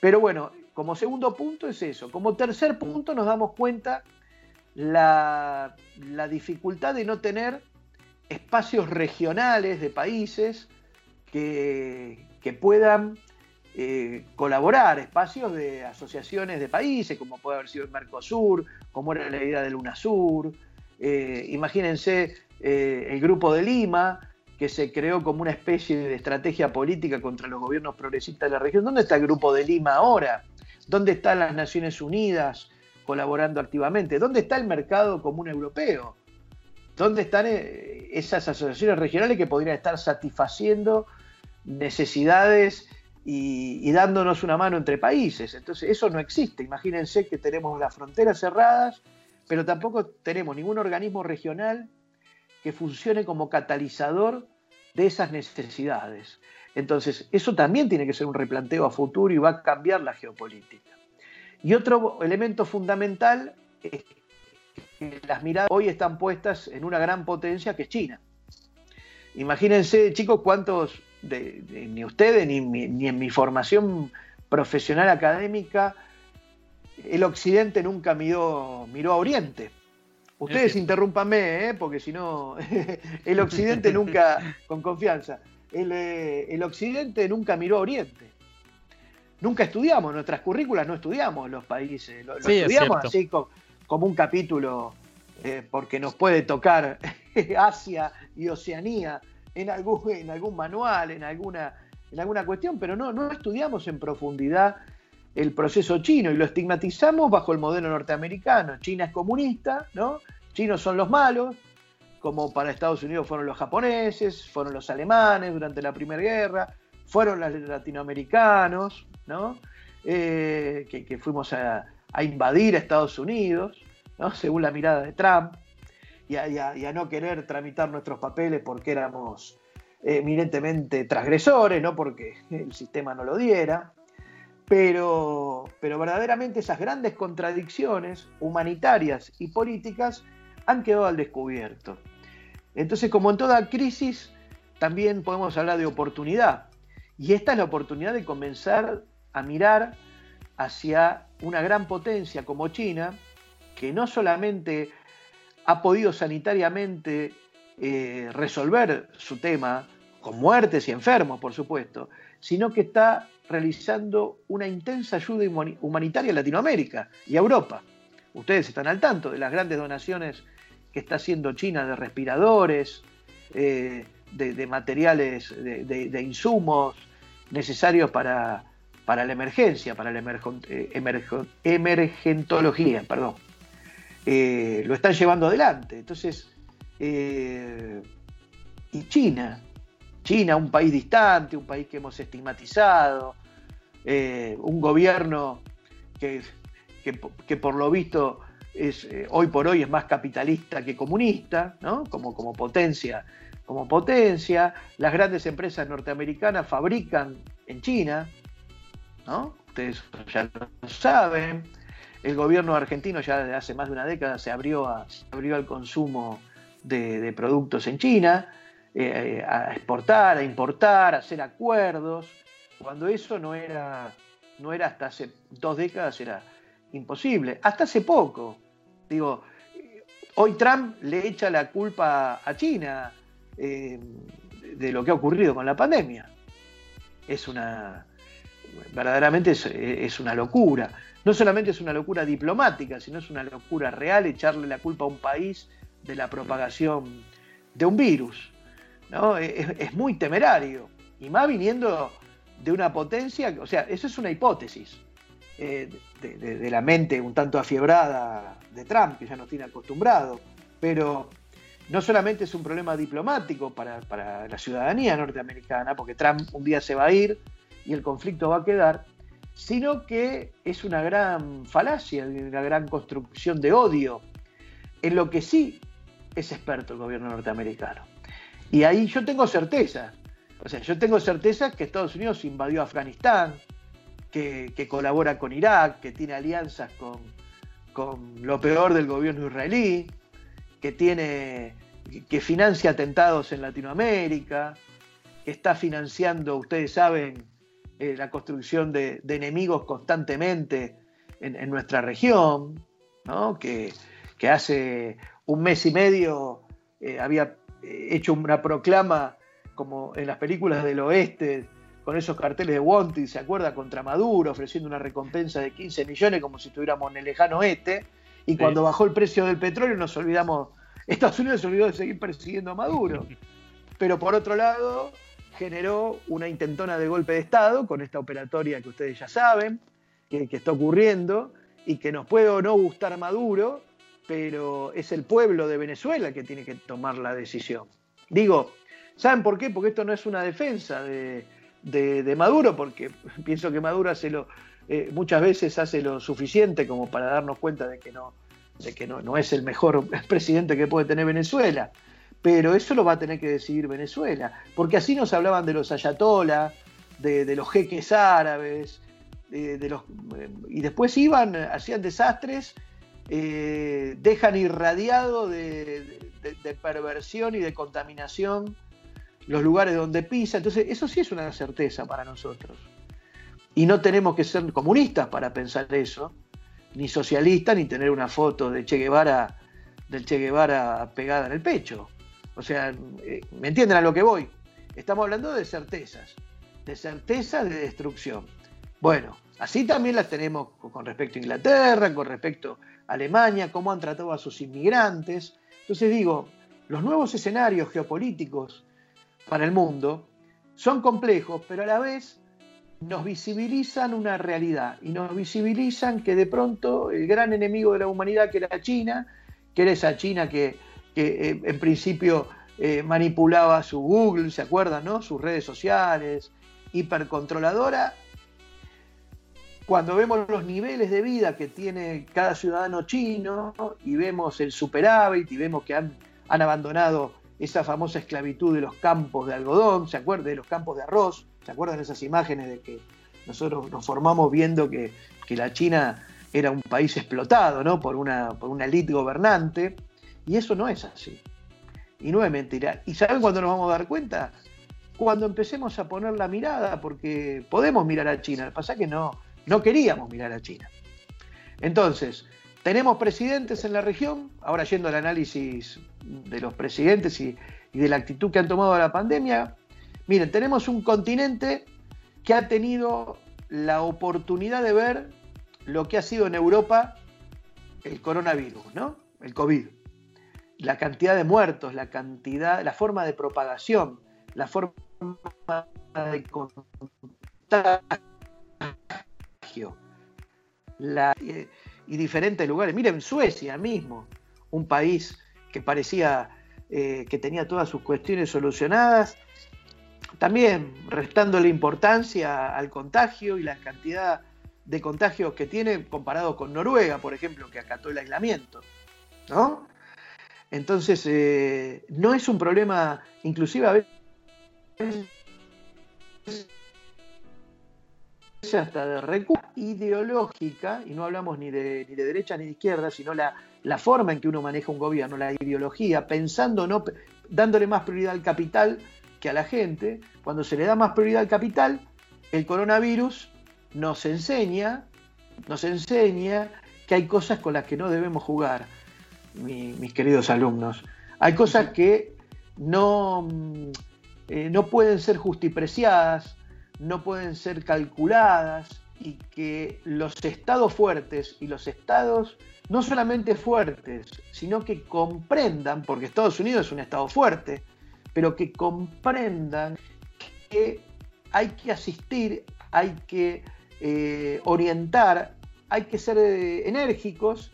Pero bueno, como segundo punto es eso. Como tercer punto nos damos cuenta la, dificultad de no tener espacios regionales de países que, puedan eh, colaborar, espacios de asociaciones de países, como puede haber sido el Mercosur, como era la idea del UNASUR. Eh, imagínense eh, el Grupo de Lima, que se creó como una especie de estrategia política contra los gobiernos progresistas de la región. ¿Dónde está el Grupo de Lima ahora? ¿Dónde están las Naciones Unidas? Colaborando activamente? ¿Dónde está el mercado común europeo? ¿Dónde están eh, esas asociaciones regionales que podrían estar satisfaciendo necesidades y, dándonos una mano entre países? Entonces, eso no existe. Imagínense que tenemos las fronteras cerradas, pero tampoco tenemos ningún organismo regional que funcione como catalizador de esas necesidades. Entonces, eso también tiene que ser un replanteo a futuro y va a cambiar la geopolítica. Y otro elemento fundamental es que las miradas hoy están puestas en una gran potencia que es China. Imagínense, chicos, cuántos, ni ustedes ni, ni, en mi formación profesional académica, el Occidente nunca miró, miró a Oriente. Ustedes interrúmpanme, ¿eh? porque si no, <laughs> el Occidente nunca, con confianza, el, eh, el, Occidente nunca miró a Oriente. Nunca estudiamos, nuestras currículas no estudiamos los países, lo, estudiamos así como, un capítulo, eh, porque nos puede tocar <laughs> Asia y Oceanía en algún, en algún manual, en alguna, en alguna cuestión, pero no, no estudiamos en profundidad el proceso chino y lo estigmatizamos bajo el modelo norteamericano. China es comunista, ¿no? Chinos son los malos, como para Estados Unidos fueron los japoneses, fueron los alemanes durante la Primera Guerra, fueron los latinoamericanos, ¿no? Eh, que, fuimos a, invadir a Estados Unidos, ¿no? según la mirada de Trump, y a, no querer tramitar nuestros papeles porque éramos eminentemente transgresores, no porque el sistema no lo diera. Pero, pero verdaderamente esas grandes contradicciones humanitarias y políticas han quedado al descubierto. Entonces, como en toda crisis, también podemos hablar de oportunidad. Y esta es la oportunidad de comenzar a mirar hacia una gran potencia como China, que no solamente ha podido sanitariamente eh, resolver su tema, con muertes y enfermos, por supuesto, sino que está realizando una intensa ayuda humanitaria a Latinoamérica y a Europa. Ustedes están al tanto de las grandes donaciones que está haciendo China de respiradores, eh, de, materiales, de, insumos necesarios para, para, la emergencia, para la eh, emergentología, perdón. Eh, lo están llevando adelante. Entonces, y China, China, un país distante, un país que hemos estigmatizado, eh, un gobierno que, que, por lo visto es, eh, hoy por hoy es más capitalista que comunista, ¿no? como, como potencia. Como potencia, las grandes empresas norteamericanas fabrican en China, ustedes ya lo saben, el gobierno argentino ya desde hace más de una década se abrió, a, abrió al consumo de productos en China, eh, a exportar, a importar, a hacer acuerdos, cuando eso no era, no era hasta hace dos décadas, era imposible. Hasta hace poco. Digo, hoy Trump le echa la culpa a China eh, de lo que ha ocurrido con la pandemia. Es una, verdaderamente es, una locura. No solamente es una locura diplomática, sino es una locura real echarle la culpa a un país de la propagación de un virus. Es, muy temerario. Y más viniendo de una potencia, o sea, eso es una hipótesis eh, de, la mente un tanto afiebrada de Trump, que ya nos tiene acostumbrado, pero no solamente es un problema diplomático para la ciudadanía norteamericana, porque Trump un día se va a ir y el conflicto va a quedar, sino que es una gran falacia, una gran construcción de odio, en lo que sí es experto el gobierno norteamericano. Y ahí yo tengo certeza. O sea, yo tengo certeza que Estados Unidos invadió Afganistán, que, colabora con Irak, que tiene alianzas con, con, lo peor del gobierno israelí, que tiene que financia atentados en Latinoamérica, que está financiando, ustedes saben, eh, la construcción de, enemigos constantemente en, nuestra región, ¿no? que, hace un mes y medio eh, había hecho una proclama como en las películas del oeste, con esos carteles de Wanted, ¿se acuerda? Contra Maduro, ofreciendo una recompensa de 15 millones como si estuviéramos en el lejano oeste. Y cuando bajó el precio del petróleo nos olvidamos, Estados Unidos se olvidó de seguir persiguiendo a Maduro. <laughs> Pero por otro lado, generó una intentona de golpe de Estado con esta operatoria que ustedes ya saben, que, está ocurriendo, y que nos puede o no gustar Maduro, pero es el pueblo de Venezuela que tiene que tomar la decisión. Digo, ¿saben por qué? Porque esto no es una defensa de, Maduro, porque <laughs> pienso que Maduro hace lo, eh, muchas veces hace lo suficiente como para darnos cuenta de que, no, de que no, no es el mejor <laughs> presidente que puede tener Venezuela. Pero eso lo va a tener que decidir Venezuela, porque así nos hablaban de los ayatollah, de, los jeques árabes, de, los, y después iban, hacían desastres, eh, dejan irradiado de, perversión y de contaminación los lugares donde pisa, entonces eso sí es una certeza para nosotros. Y no tenemos que ser comunistas para pensar eso, ni socialistas, ni tener una foto de Che Guevara, del Che Guevara pegada en el pecho. O sea, eh, ¿me entienden a lo que voy? Estamos hablando de certezas, de certezas de destrucción. Bueno, así también las tenemos con respecto a Inglaterra, con respecto a Alemania, cómo han tratado a sus inmigrantes. Entonces digo, los nuevos escenarios geopolíticos para el mundo son complejos, pero a la vez nos visibilizan una realidad y nos visibilizan que de pronto el gran enemigo de la humanidad, que era China, que era esa China que que eh, en principio eh, manipulaba su Google, ¿se acuerdan? No? Sus redes sociales, hipercontroladora. Cuando vemos los niveles de vida que tiene cada ciudadano chino y vemos el superávit y vemos que han, abandonado esa famosa esclavitud de los campos de algodón, ¿se acuerdan? De los campos de arroz, ¿se acuerdan esas imágenes de que nosotros nos formamos viendo que, que la China era un país explotado ¿no? por, una, por una élite gobernante? Y eso no es así. Y no es mentira. ¿Y saben cuándo nos vamos a dar cuenta? Cuando empecemos a poner la mirada, porque podemos mirar a China. Lo que pasa es que no, no queríamos mirar a China. Entonces, tenemos presidentes en la región, ahora yendo al análisis de los presidentes y, y de la actitud que han tomado a la pandemia. Miren, tenemos un continente que ha tenido la oportunidad de ver lo que ha sido en Europa el coronavirus, ¿no? El COVID la cantidad de muertos, la cantidad, la forma de propagación, la forma de contagio, y diferentes lugares. Miren, Suecia mismo, un país que parecía eh, que tenía todas sus cuestiones solucionadas, también restándole importancia al contagio y la cantidad de contagios que tiene comparado con Noruega, por ejemplo, que acató el aislamiento. ¿no? Entonces, eh, no es un problema, inclusive a veces hasta de recurso ideológica, y no hablamos ni de, ni de derecha ni de izquierda, sino la, la, forma en que uno maneja un gobierno, la ideología, pensando, no, dándole más prioridad al capital que a la gente. Cuando se le da más prioridad al capital, el coronavirus nos enseña, nos enseña que hay cosas con las que no debemos jugar mis queridos alumnos. Hay cosas que no, eh, no pueden ser justipreciadas, no pueden ser calculadas y que los estados fuertes y los estados no solamente fuertes, sino que comprendan, porque Estados Unidos es un estado fuerte, pero que comprendan que hay que asistir, hay que eh, orientar, hay que ser eh, enérgicos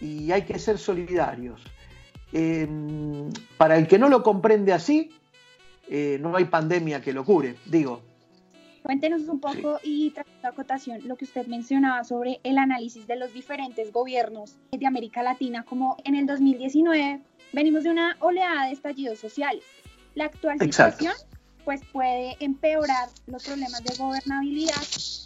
y hay que ser solidarios. Em, para el que no lo comprende así, eh, no hay pandemia que lo cure, digo. Cuéntenos un poco y tratando acotación lo que usted mencionaba sobre el análisis de los diferentes gobiernos de América Latina, como en el 2019 venimos de una oleada de estallidos sociales. La actual situación pues puede empeorar los problemas de gobernabilidad,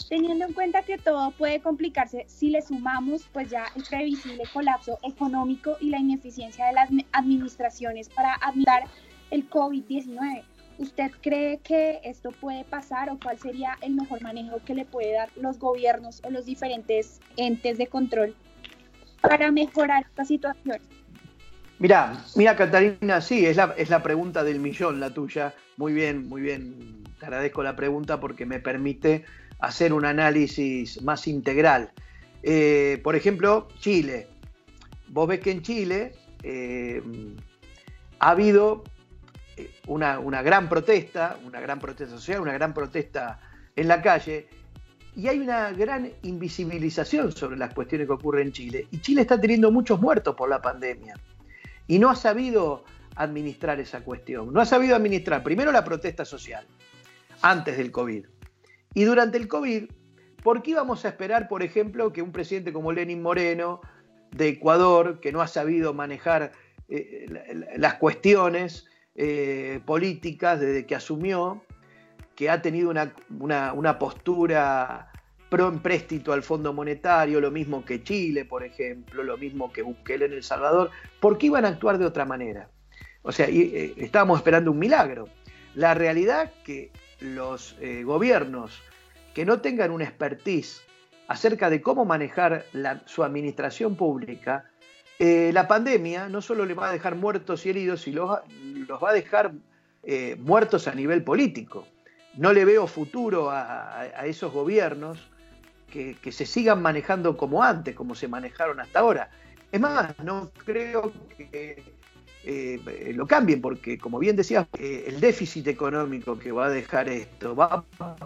teniendo en cuenta que todo puede complicarse si le sumamos pues ya el previsible colapso económico y la ineficiencia de las administraciones para administrar el COVID-19. ¿Usted cree que esto puede pasar o cuál sería el mejor manejo que le puede dar los gobiernos o los diferentes entes de control para mejorar esta situación? Mira, mira Catalina, sí, es la, es la pregunta del millón la tuya. Muy bien, muy bien. Te agradezco la pregunta porque me permite hacer un análisis más integral. Eh, por ejemplo, Chile. Vos ves que en Chile eh, ha habido eh, una, una, gran protesta, una gran protesta social, una gran protesta en la calle, y hay una gran invisibilización sobre las cuestiones que ocurren en Chile. Y Chile está teniendo muchos muertos por la pandemia y no ha sabido administrar esa cuestión. No ha sabido administrar primero la protesta social, antes del COVID. Y durante el COVID, ¿por qué íbamos a esperar, por ejemplo, que un presidente como Lenin Moreno, de Ecuador, que no ha sabido manejar las cuestiones políticas desde que asumió, que ha tenido una, postura pro empréstito al Fondo Monetario, lo mismo que Chile, por ejemplo, lo mismo que Bukele en El Salvador, porque iban a actuar de otra manera. O sea, estábamos esperando un milagro. La realidad que los gobiernos que no tengan una expertise acerca de cómo manejar su administración pública, eh, la pandemia no solo le va a dejar muertos y heridos, sino los, va a dejar eh, muertos a nivel político. No le veo futuro a, esos gobiernos que, se sigan manejando como antes, como se manejaron hasta ahora. Es más, no creo que eh, lo cambien, porque como bien decías, el déficit económico que va a dejar esto va a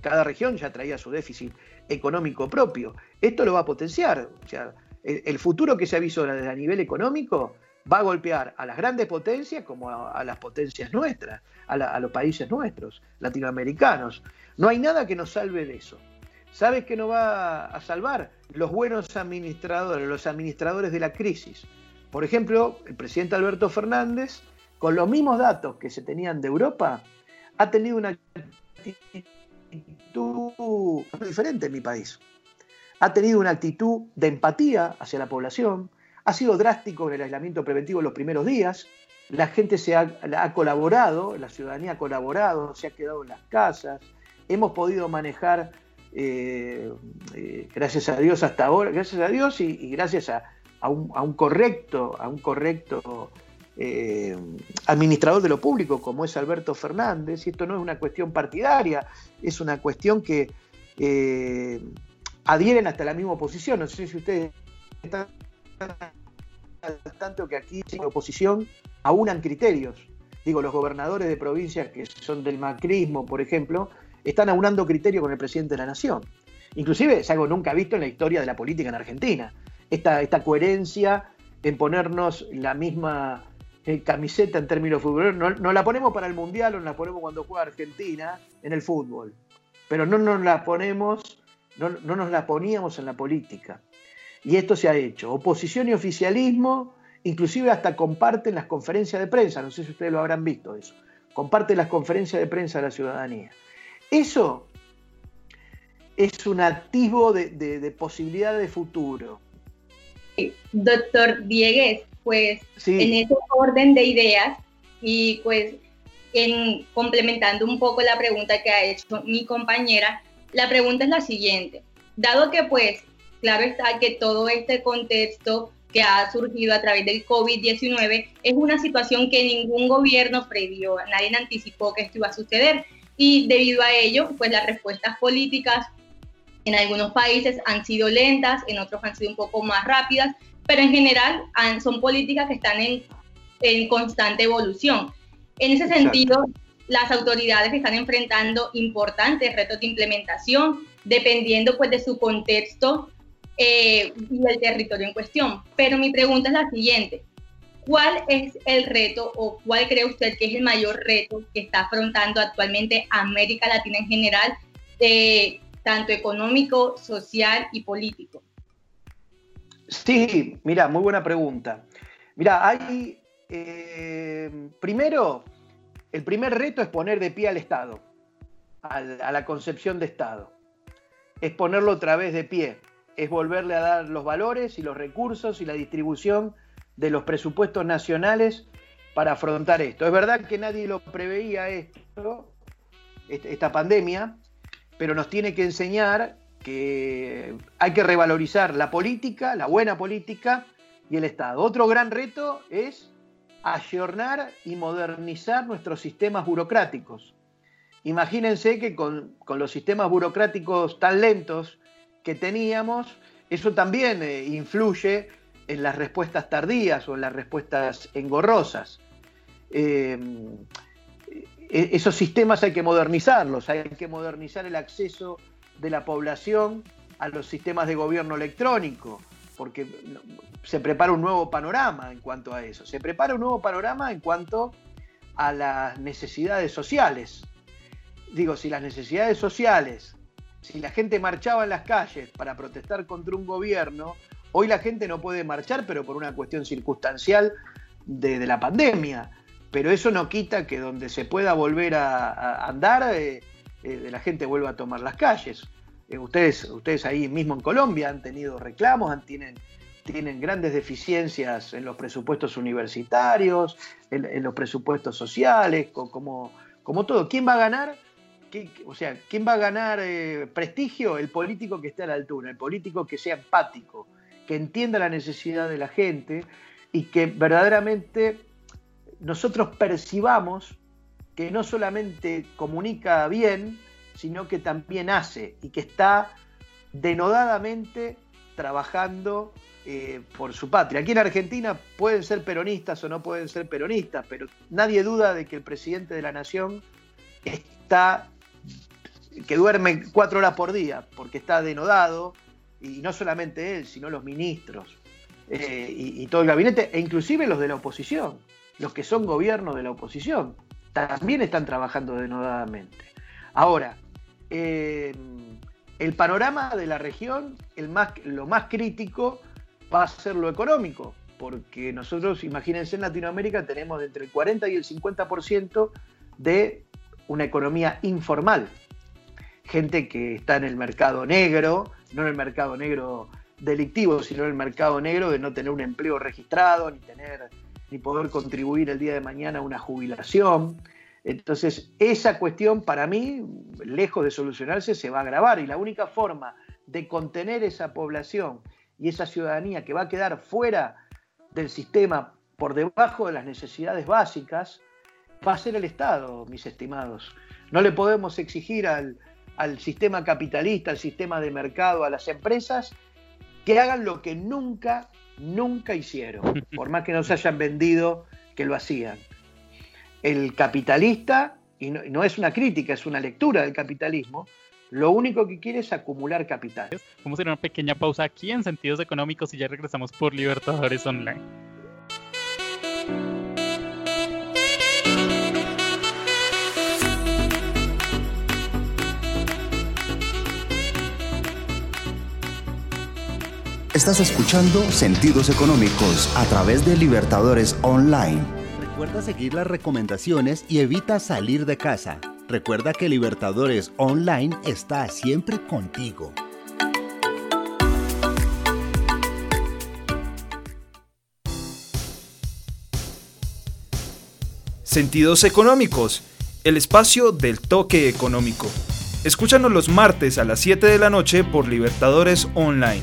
cada región ya traía su déficit económico propio. Esto lo va a potenciar. O sea, el, futuro que se visto a nivel económico va a golpear a las grandes potencias como a, las potencias nuestras, a, los países nuestros, latinoamericanos. No hay nada que nos salve de eso. ¿Sabes qué nos va a salvar? Los buenos administradores, los administradores de la crisis. Por ejemplo, el presidente Alberto Fernández, con los mismos datos que se tenían de Europa, ha tenido una actitud diferente en mi país. Ha tenido una actitud de empatía hacia la población, ha sido drástico en el aislamiento preventivo en los primeros días, la gente se ha, colaborado, la ciudadanía ha colaborado, se ha quedado en las casas, hemos podido manejar, eh, eh, gracias a Dios hasta ahora, gracias a Dios y, gracias a, un, correcto, a un correcto eh, administrador de lo público como es Alberto Fernández, y esto no es una cuestión partidaria, es una cuestión que adhieren hasta la misma oposición. No sé si ustedes están tanto que aquí en oposición aunan criterios. Digo, los gobernadores de provincias que son del macrismo, por ejemplo, están aunando criterios con el presidente de la nación. Inclusive es algo nunca visto en la historia de la política en Argentina. Esta, esta coherencia en ponernos la misma eh, camiseta en términos futboleros, no, no, la ponemos para el Mundial o nos la ponemos cuando juega Argentina en el fútbol, pero no nos la ponemos, no, no nos la poníamos en la política. Y esto se ha hecho. Oposición y oficialismo, inclusive hasta comparten las conferencias de prensa, no sé si ustedes lo habrán visto eso, comparten las conferencias de prensa de la ciudadanía. Eso es un activo de, de, de posibilidad de futuro. Doctor Diegues, pues en ese orden de ideas y pues en complementando un poco la pregunta que ha hecho mi compañera, la pregunta es la siguiente. Dado que pues claro está que todo este contexto que ha surgido a través del COVID-19 es una situación que ningún gobierno previó, nadie anticipó que esto iba a suceder y debido a ello, pues las respuestas políticas en algunos países han sido lentas, en otros han sido un poco más rápidas pero en general son políticas que están en, en constante evolución. En ese sentido, las autoridades están enfrentando importantes retos de implementación, dependiendo pues de su contexto eh, y del territorio en cuestión. Pero mi pregunta es la siguiente. ¿Cuál es el reto o cuál cree usted que es el mayor reto que está afrontando actualmente América Latina en general, tanto económico, social y político? Sí, mira, muy buena pregunta. Mira, hay, eh, primero, el primer reto es poner de pie al Estado, a la concepción de Estado. Es ponerlo otra vez de pie, es volverle a dar los valores y los recursos y la distribución de los presupuestos nacionales para afrontar esto. Es verdad que nadie lo preveía esto, esta pandemia, pero nos tiene que enseñar que hay que revalorizar la política, la buena política y el Estado. Otro gran reto es ayornar y modernizar nuestros sistemas burocráticos. Imagínense que con, los sistemas burocráticos tan lentos que teníamos, eso también eh, influye en las respuestas tardías o en las respuestas engorrosas. Eh, e, esos sistemas hay que modernizarlos, hay que modernizar el acceso de la población a los sistemas de gobierno electrónico, porque se prepara un nuevo panorama en cuanto a eso. Se prepara un nuevo panorama en cuanto a las necesidades sociales. Digo, si las necesidades sociales, si la gente marchaba en las calles para protestar contra un gobierno, Hoy la gente no puede marchar, pero por una cuestión circunstancial de, la pandemia. Pero eso no quita que donde se pueda volver a, andar, eh, eh, la gente vuelva a tomar las calles. Eh, ustedes, ustedes ahí mismo en Colombia han tenido reclamos, han, tienen, tienen grandes deficiencias en los presupuestos universitarios, en, los presupuestos sociales, como, como todo. ¿Quién va a ganar? O sea, ¿quién va a ganar prestigio? El político que esté a la altura, el político que sea empático, que entienda la necesidad de la gente y que verdaderamente nosotros percibamos que no solamente comunica bien, sino que también hace y que está denodadamente trabajando eh, por su patria. Aquí en Argentina pueden ser peronistas o no pueden ser peronistas, pero nadie duda de que el presidente de la nación está, que duerme cuatro horas por día, porque está denodado, y no solamente él, sino los ministros eh, y, todo el gabinete, e inclusive los de la oposición, los que son gobierno de la oposición, también están trabajando denodadamente. Ahora, eh, el panorama de la región, el más, lo más crítico va a ser lo económico, porque nosotros, imagínense, en Latinoamérica tenemos entre el 40 y el 50% de una economía informal. Gente que está en el mercado negro, no en el mercado negro delictivo, sino en el mercado negro de no tener un empleo registrado, ni tener, ni poder contribuir el día de mañana a una jubilación. Entonces, esa cuestión para mí, lejos de solucionarse, se va a agravar y la única forma de contener esa población y esa ciudadanía que va a quedar fuera del sistema por debajo de las necesidades básicas, va a ser el Estado, mis estimados. No le podemos exigir al, al sistema capitalista, al sistema de mercado, a las empresas, que hagan lo que nunca, nunca hicieron, <laughs> por más que nos hayan vendido que lo hacían. El capitalista, y no, es una crítica, es una lectura del capitalismo, lo único que quiere es acumular capital. Vamos a hacer una pequeña pausa aquí en sentidos económicos y ya regresamos por Libertadores Online. Estás escuchando Sentidos Económicos a través de Libertadores Online. Recuerda seguir las recomendaciones y evita salir de casa. Recuerda que Libertadores Online está siempre contigo. Sentidos Económicos, el espacio del toque económico. Escúchanos los martes a las 7 de la noche por Libertadores Online.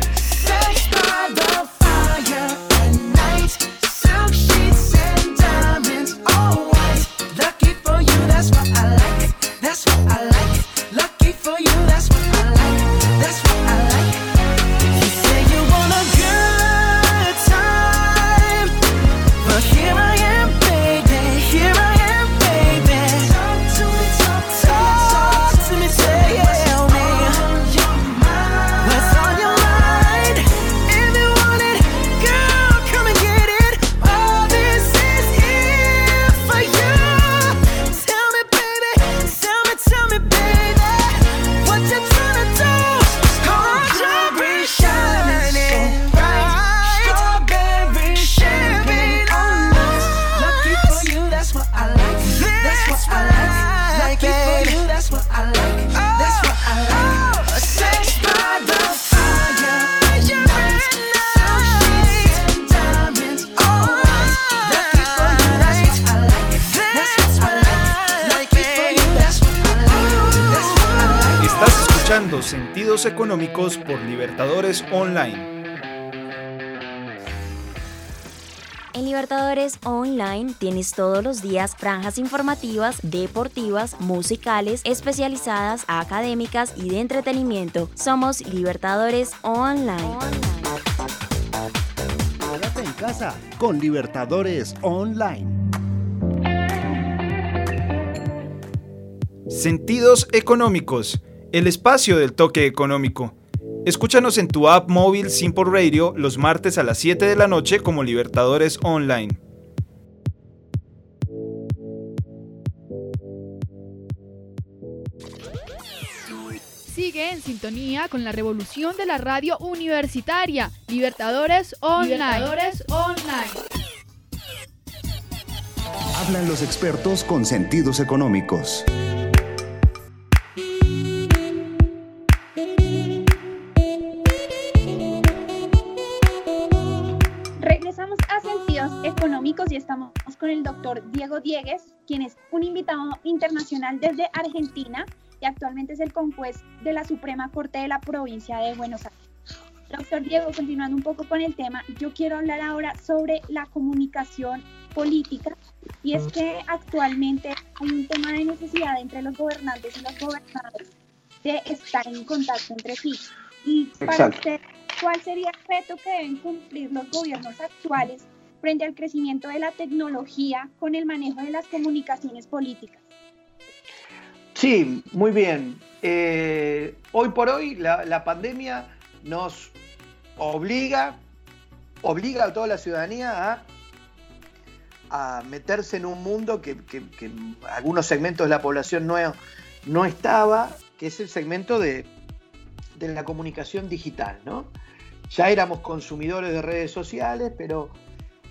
Económicos por Libertadores Online. En Libertadores Online tienes todos los días franjas informativas, deportivas, musicales, especializadas, académicas y de entretenimiento. Somos Libertadores Online. Quédate en casa con Libertadores Online. Sentidos Económicos, el espacio del toque económico. Escúchanos en tu app móvil Simple Radio los martes a las 7 de la noche como Libertadores Online. Sigue en sintonía con la revolución de la radio universitaria. Libertadores Online. Libertadores Online. Hablan los expertos con sentidos económicos. El doctor Diego Diegues, quien es un invitado internacional desde Argentina y actualmente es el conjuez de la Suprema Corte de la provincia de Buenos Aires. Doctor Diego, continuando un poco con el tema, yo quiero hablar ahora sobre la comunicación política y es que actualmente hay un tema de necesidad entre los gobernantes y los gobernados de estar en contacto entre sí. Y para Exacto. usted, ¿cuál sería el reto que deben cumplir los gobiernos actuales frente al crecimiento de la tecnología con el manejo de las comunicaciones políticas? Sí, muy bien. Eh, hoy por hoy la, pandemia nos obliga, obliga a toda la ciudadanía a, meterse en un mundo que algunos segmentos de la población no, no estaba, que es el segmento de, de la comunicación digital, ¿no? Ya éramos consumidores de redes sociales, pero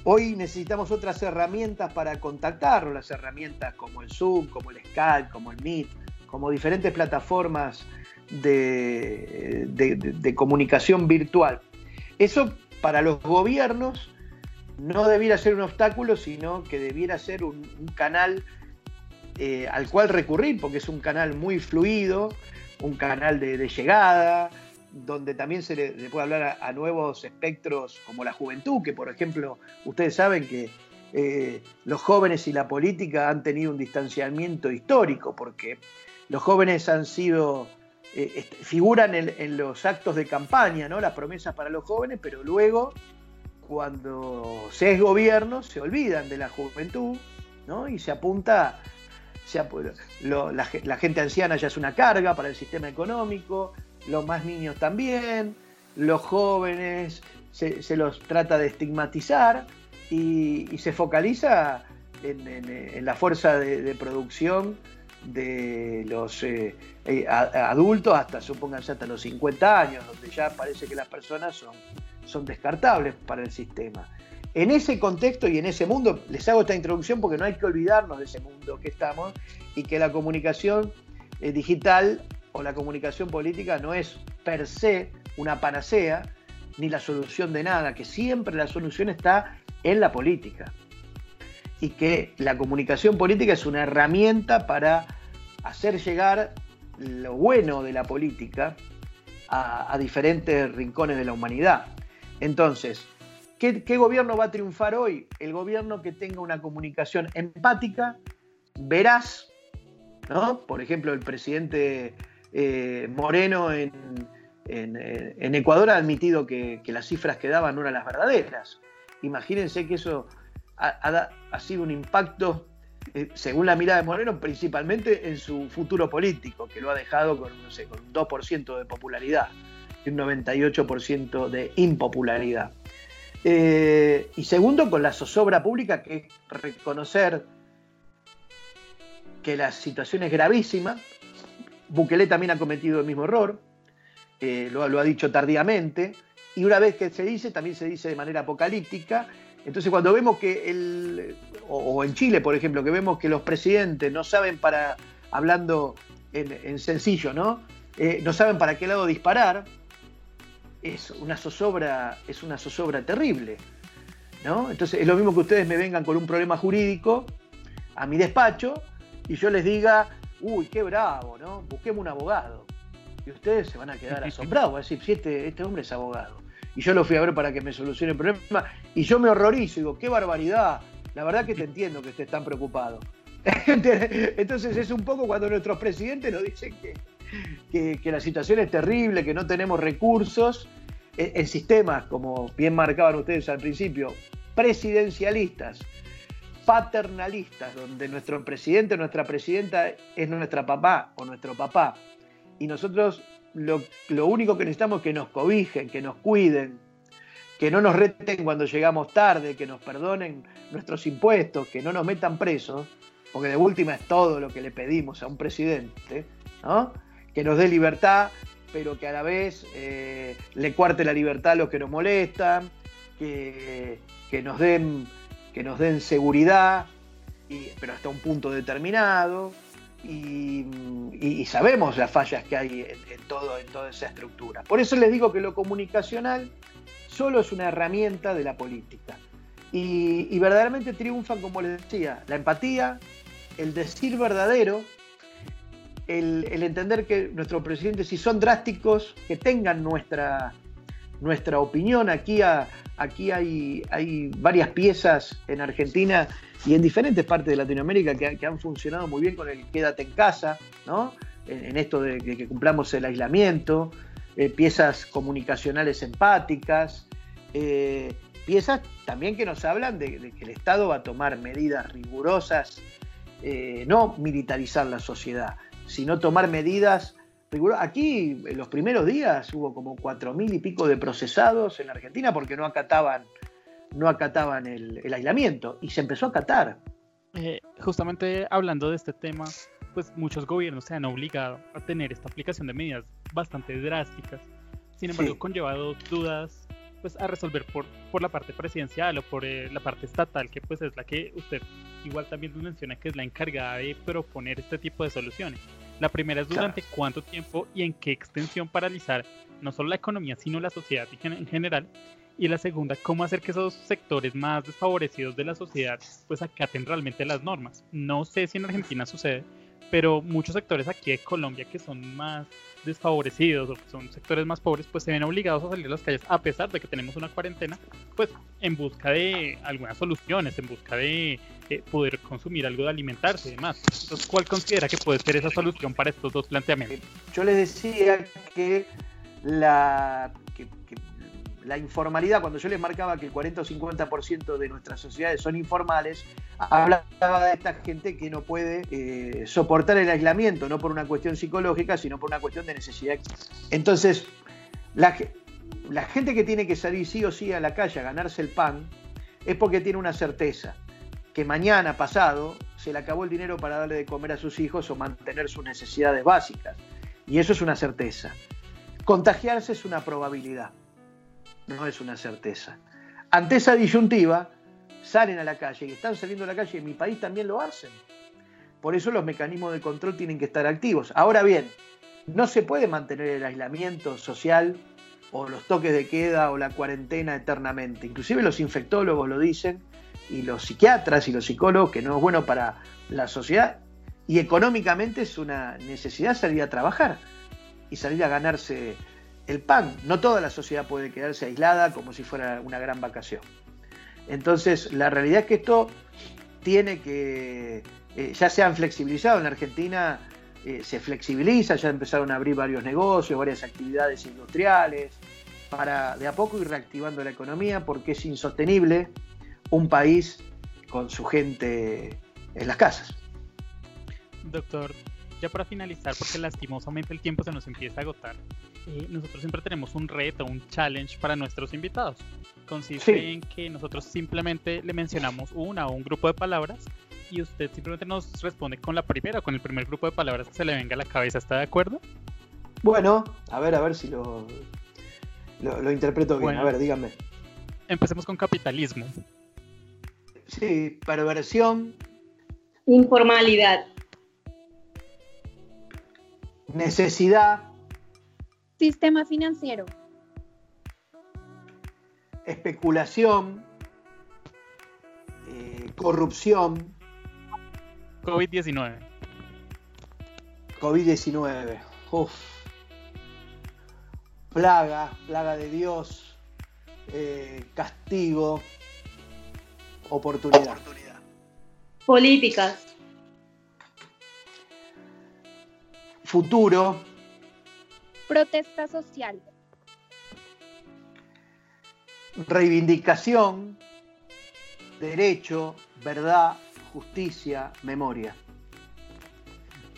hoy necesitamos otras herramientas para contactarnos, las herramientas como el Zoom, como el Skype, como el Meet, como diferentes plataformas de, comunicación virtual. Eso para los gobiernos no debiera ser un obstáculo, sino que debiera ser un, canal eh, al cual recurrir, porque es un canal muy fluido, un canal de llegada, donde también se le, puede hablar a, nuevos espectros como la juventud, que por ejemplo, ustedes saben que eh, los jóvenes y la política han tenido un distanciamiento histórico, porque los jóvenes han sido, eh, figuran en, los actos de campaña, ¿no? las promesas para los jóvenes, pero luego, cuando se es gobierno, se olvidan de la juventud ¿no? y se apunta, se la gente anciana ya es una carga para el sistema económico, los más niños también, los jóvenes se, se los trata de estigmatizar y, se focaliza en, en- la fuerza de, producción de los eh, eh, adultos hasta, supónganse, hasta los 50 años, donde ya parece que las personas son, son descartables para el sistema. En ese contexto y en ese mundo, les hago esta introducción porque no hay que olvidarnos de ese mundo que estamos y que la comunicación eh, digital o la comunicación política no es per se una panacea ni la solución de nada, que siempre la solución está en la política y que la comunicación política es una herramienta para hacer llegar lo bueno de la política a, diferentes rincones de la humanidad. Entonces, ¿qué, gobierno va a triunfar hoy? El gobierno que tenga una comunicación empática, veraz, ¿no? Por ejemplo, el presidente eh, Moreno en, Ecuador ha admitido que, las cifras que daban no eran las verdaderas. Imagínense que eso ha, sido un impacto eh, según la mirada de Moreno, principalmente en su futuro político, que lo ha dejado con, un 2% de popularidad y un 98% de impopularidad. Eh, y segundo, con la zozobra pública, que es reconocer que la situación es gravísima. Bukele también ha cometido el mismo error, eh, lo, ha dicho tardíamente, y una vez que se dice, también se dice de manera apocalíptica, entonces cuando vemos que el, o, en Chile, por ejemplo, que vemos que los presidentes no saben para, hablando en, sencillo, ¿no? Eh, no saben para qué lado disparar, es una zozobra, es una zozobra terrible. ¿no? Entonces es lo mismo que ustedes me vengan con un problema jurídico a mi despacho y yo les diga, uy, qué bravo, ¿no? Busquemos un abogado. Y ustedes se van a quedar <laughs> asombrados, van a decir, si este, este hombre es abogado y yo lo fui a ver para que me solucione el problema, y yo me horrorizo, digo, qué barbaridad, la verdad que te entiendo que estés tan preocupado. <laughs> Entonces es un poco cuando nuestros presidentes nos dicen que, que, la situación es terrible, que no tenemos recursos, en, en sistemas, como bien marcaban ustedes al principio, presidencialistas, paternalistas, donde nuestro presidente o nuestra presidenta es nuestra papá o nuestro papá, y nosotros lo, único que necesitamos es que nos cobijen, que nos cuiden, que no nos reten cuando llegamos tarde, que nos perdonen nuestros impuestos, que no nos metan presos, porque de última es todo lo que le pedimos a un presidente, ¿no? que nos dé libertad, pero que a la vez eh, le cuarte la libertad a los que nos molestan, que, nos, den, que nos den seguridad, pero hasta un punto determinado, y, sabemos las fallas que hay en, todo, en toda esa estructura. Por eso les digo que lo comunicacional solo es una herramienta de la política. Y, verdaderamente triunfan, como les decía, la empatía, el decir verdadero, el, entender que nuestros presidentes, si son drásticos, que tengan nuestra, nuestra opinión. Aquí, aquí hay, hay varias piezas en Argentina y en diferentes partes de Latinoamérica que, han funcionado muy bien con el quédate en casa, ¿no? En, esto de que, cumplamos el aislamiento, eh, piezas comunicacionales empáticas, eh, piezas también que nos hablan de, que el Estado va a tomar medidas rigurosas, eh, no militarizar la sociedad, sino tomar medidas Aquí en los primeros días hubo como cuatro mil y pico de procesados en Argentina porque no acataban no acataban el, aislamiento y se empezó a acatar. Eh, justamente hablando de este tema, pues muchos gobiernos se han obligado a tener esta aplicación de medidas bastante drásticas. Sin embargo, conlleva conllevado dudas pues a resolver por, por la parte presidencial o por eh, la parte estatal, que pues es la que usted igual también menciona que es la encargada de proponer este tipo de soluciones. La primera es durante cuánto tiempo y en qué extensión paralizar no solo la economía, sino la sociedad en general. Y la segunda, cómo hacer que esos sectores más desfavorecidos de la sociedad pues acaten realmente las normas. No sé si en Argentina sucede, pero muchos sectores aquí de Colombia que son más desfavorecidos o que son sectores más pobres, pues se ven obligados a salir a las calles a pesar de que tenemos una cuarentena, pues en busca de algunas soluciones, en busca de eh, poder consumir algo de alimentarse y demás. Entonces, ¿cuál considera que puede ser esa solución para estos dos planteamientos? Yo les decía que la la informalidad, cuando yo les marcaba que el 40 o 50% de nuestras sociedades son informales, hablaba de esta gente que no puede eh, soportar el aislamiento, no por una cuestión psicológica, sino por una cuestión de necesidad. Entonces, la, la gente que tiene que salir sí o sí a la calle a ganarse el pan, es porque tiene una certeza, que mañana pasado se le acabó el dinero para darle de comer a sus hijos o mantener sus necesidades básicas. Y eso es una certeza. Contagiarse es una probabilidad no es una certeza. Ante esa disyuntiva, salen a la calle y están saliendo a la calle, y en mi país también lo hacen. Por eso los mecanismos de control tienen que estar activos. Ahora bien, no se puede mantener el aislamiento social o los toques de queda o la cuarentena eternamente. Inclusive los infectólogos lo dicen y los psiquiatras y los psicólogos que no es bueno para la sociedad y económicamente es una necesidad salir a trabajar y salir a ganarse el pan. No toda la sociedad puede quedarse aislada como si fuera una gran vacación. Entonces, la realidad es que esto tiene que, eh, ya se han flexibilizado en la Argentina, eh, se flexibiliza, ya empezaron a abrir varios negocios, varias actividades industriales, para de a poco ir reactivando la economía, porque es insostenible un país con su gente en las casas. Doctor, ya para finalizar, porque lastimosamente el tiempo se nos empieza a agotar, eh, nosotros siempre tenemos un reto, un challenge para nuestros invitados. Consiste en que nosotros simplemente le mencionamos una o un grupo de palabras y usted simplemente nos responde con la primera, con el primer grupo de palabras que se le venga a la cabeza. ¿Está de acuerdo? Bueno, a ver, a ver si lo, lo, interpreto bien. a ver, dígame. Empecemos con capitalismo. Sí, perversión. Informalidad. Necesidad. Sistema financiero. Especulación. Eh, corrupción. COVID-19. COVID-19. Plaga, plaga de Dios, eh, castigo, oportunidad. Políticas. Futuro. Protesta social. Reivindicación. Derecho, verdad, justicia, memoria.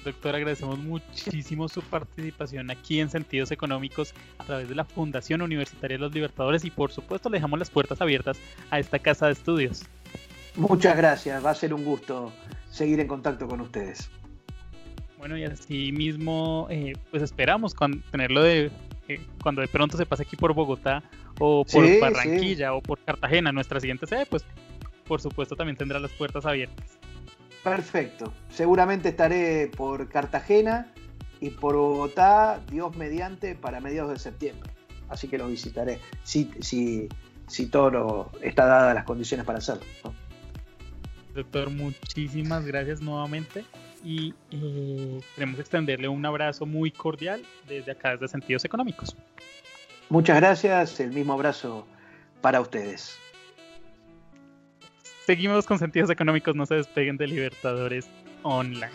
Doctor, agradecemos muchísimo su participación aquí en Sentidos Económicos a través de la Fundación Universitaria de los Libertadores y por supuesto le dejamos las puertas abiertas a esta casa de estudios. Muchas gracias, va a ser un gusto seguir en contacto con ustedes. Bueno, y así mismo, eh, pues esperamos tenerlo de eh, cuando de pronto se pase aquí por Bogotá o por Barranquilla o por Cartagena, nuestra siguiente sede, pues por supuesto también tendrá las puertas abiertas. Perfecto. Seguramente estaré por Cartagena y por Bogotá, Dios mediante, para mediados de septiembre. Así que lo visitaré, si, si, si todo está dadas las condiciones para hacerlo. Doctor, muchísimas gracias nuevamente y eh, queremos extenderle un abrazo muy cordial desde acá, desde Sentidos Económicos. Muchas gracias, el mismo abrazo para ustedes. Seguimos con sentidos económicos, no se despeguen de Libertadores Online.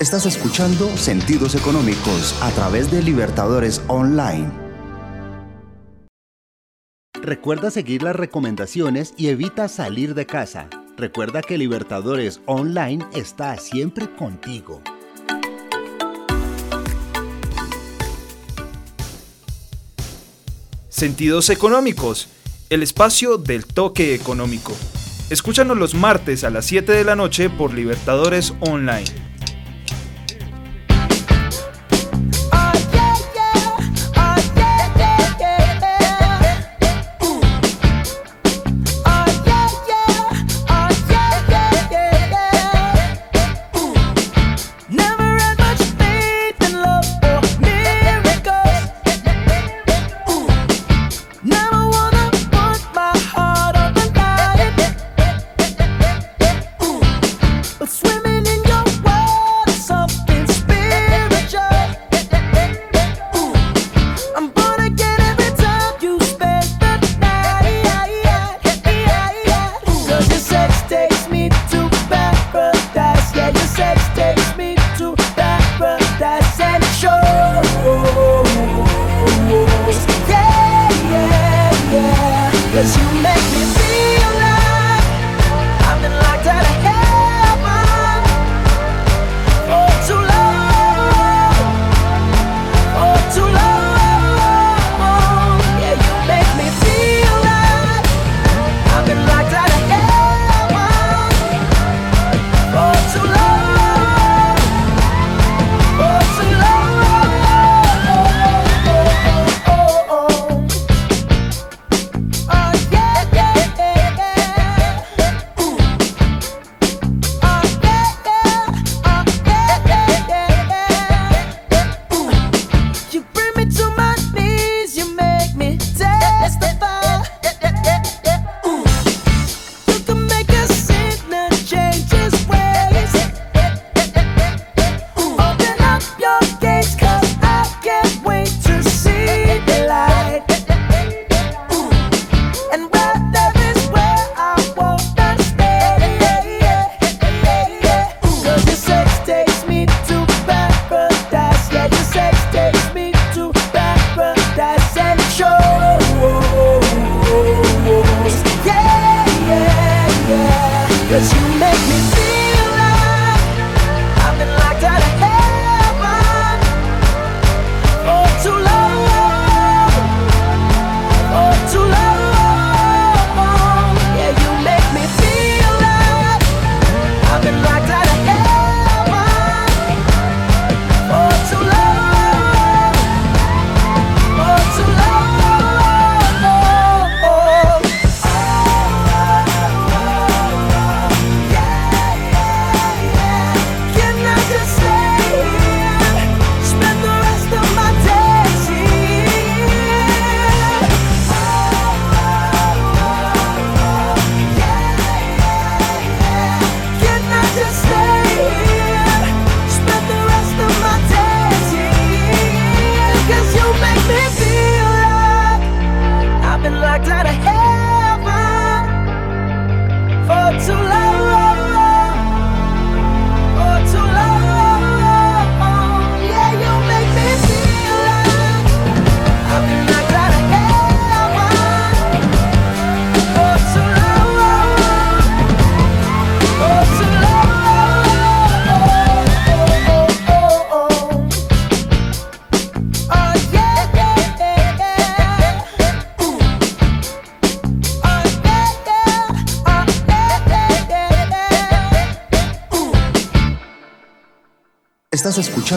Estás escuchando Sentidos Económicos a través de Libertadores Online. Recuerda seguir las recomendaciones y evita salir de casa. Recuerda que Libertadores Online está siempre contigo. Sentidos Económicos, el espacio del toque económico. Escúchanos los martes a las 7 de la noche por Libertadores Online.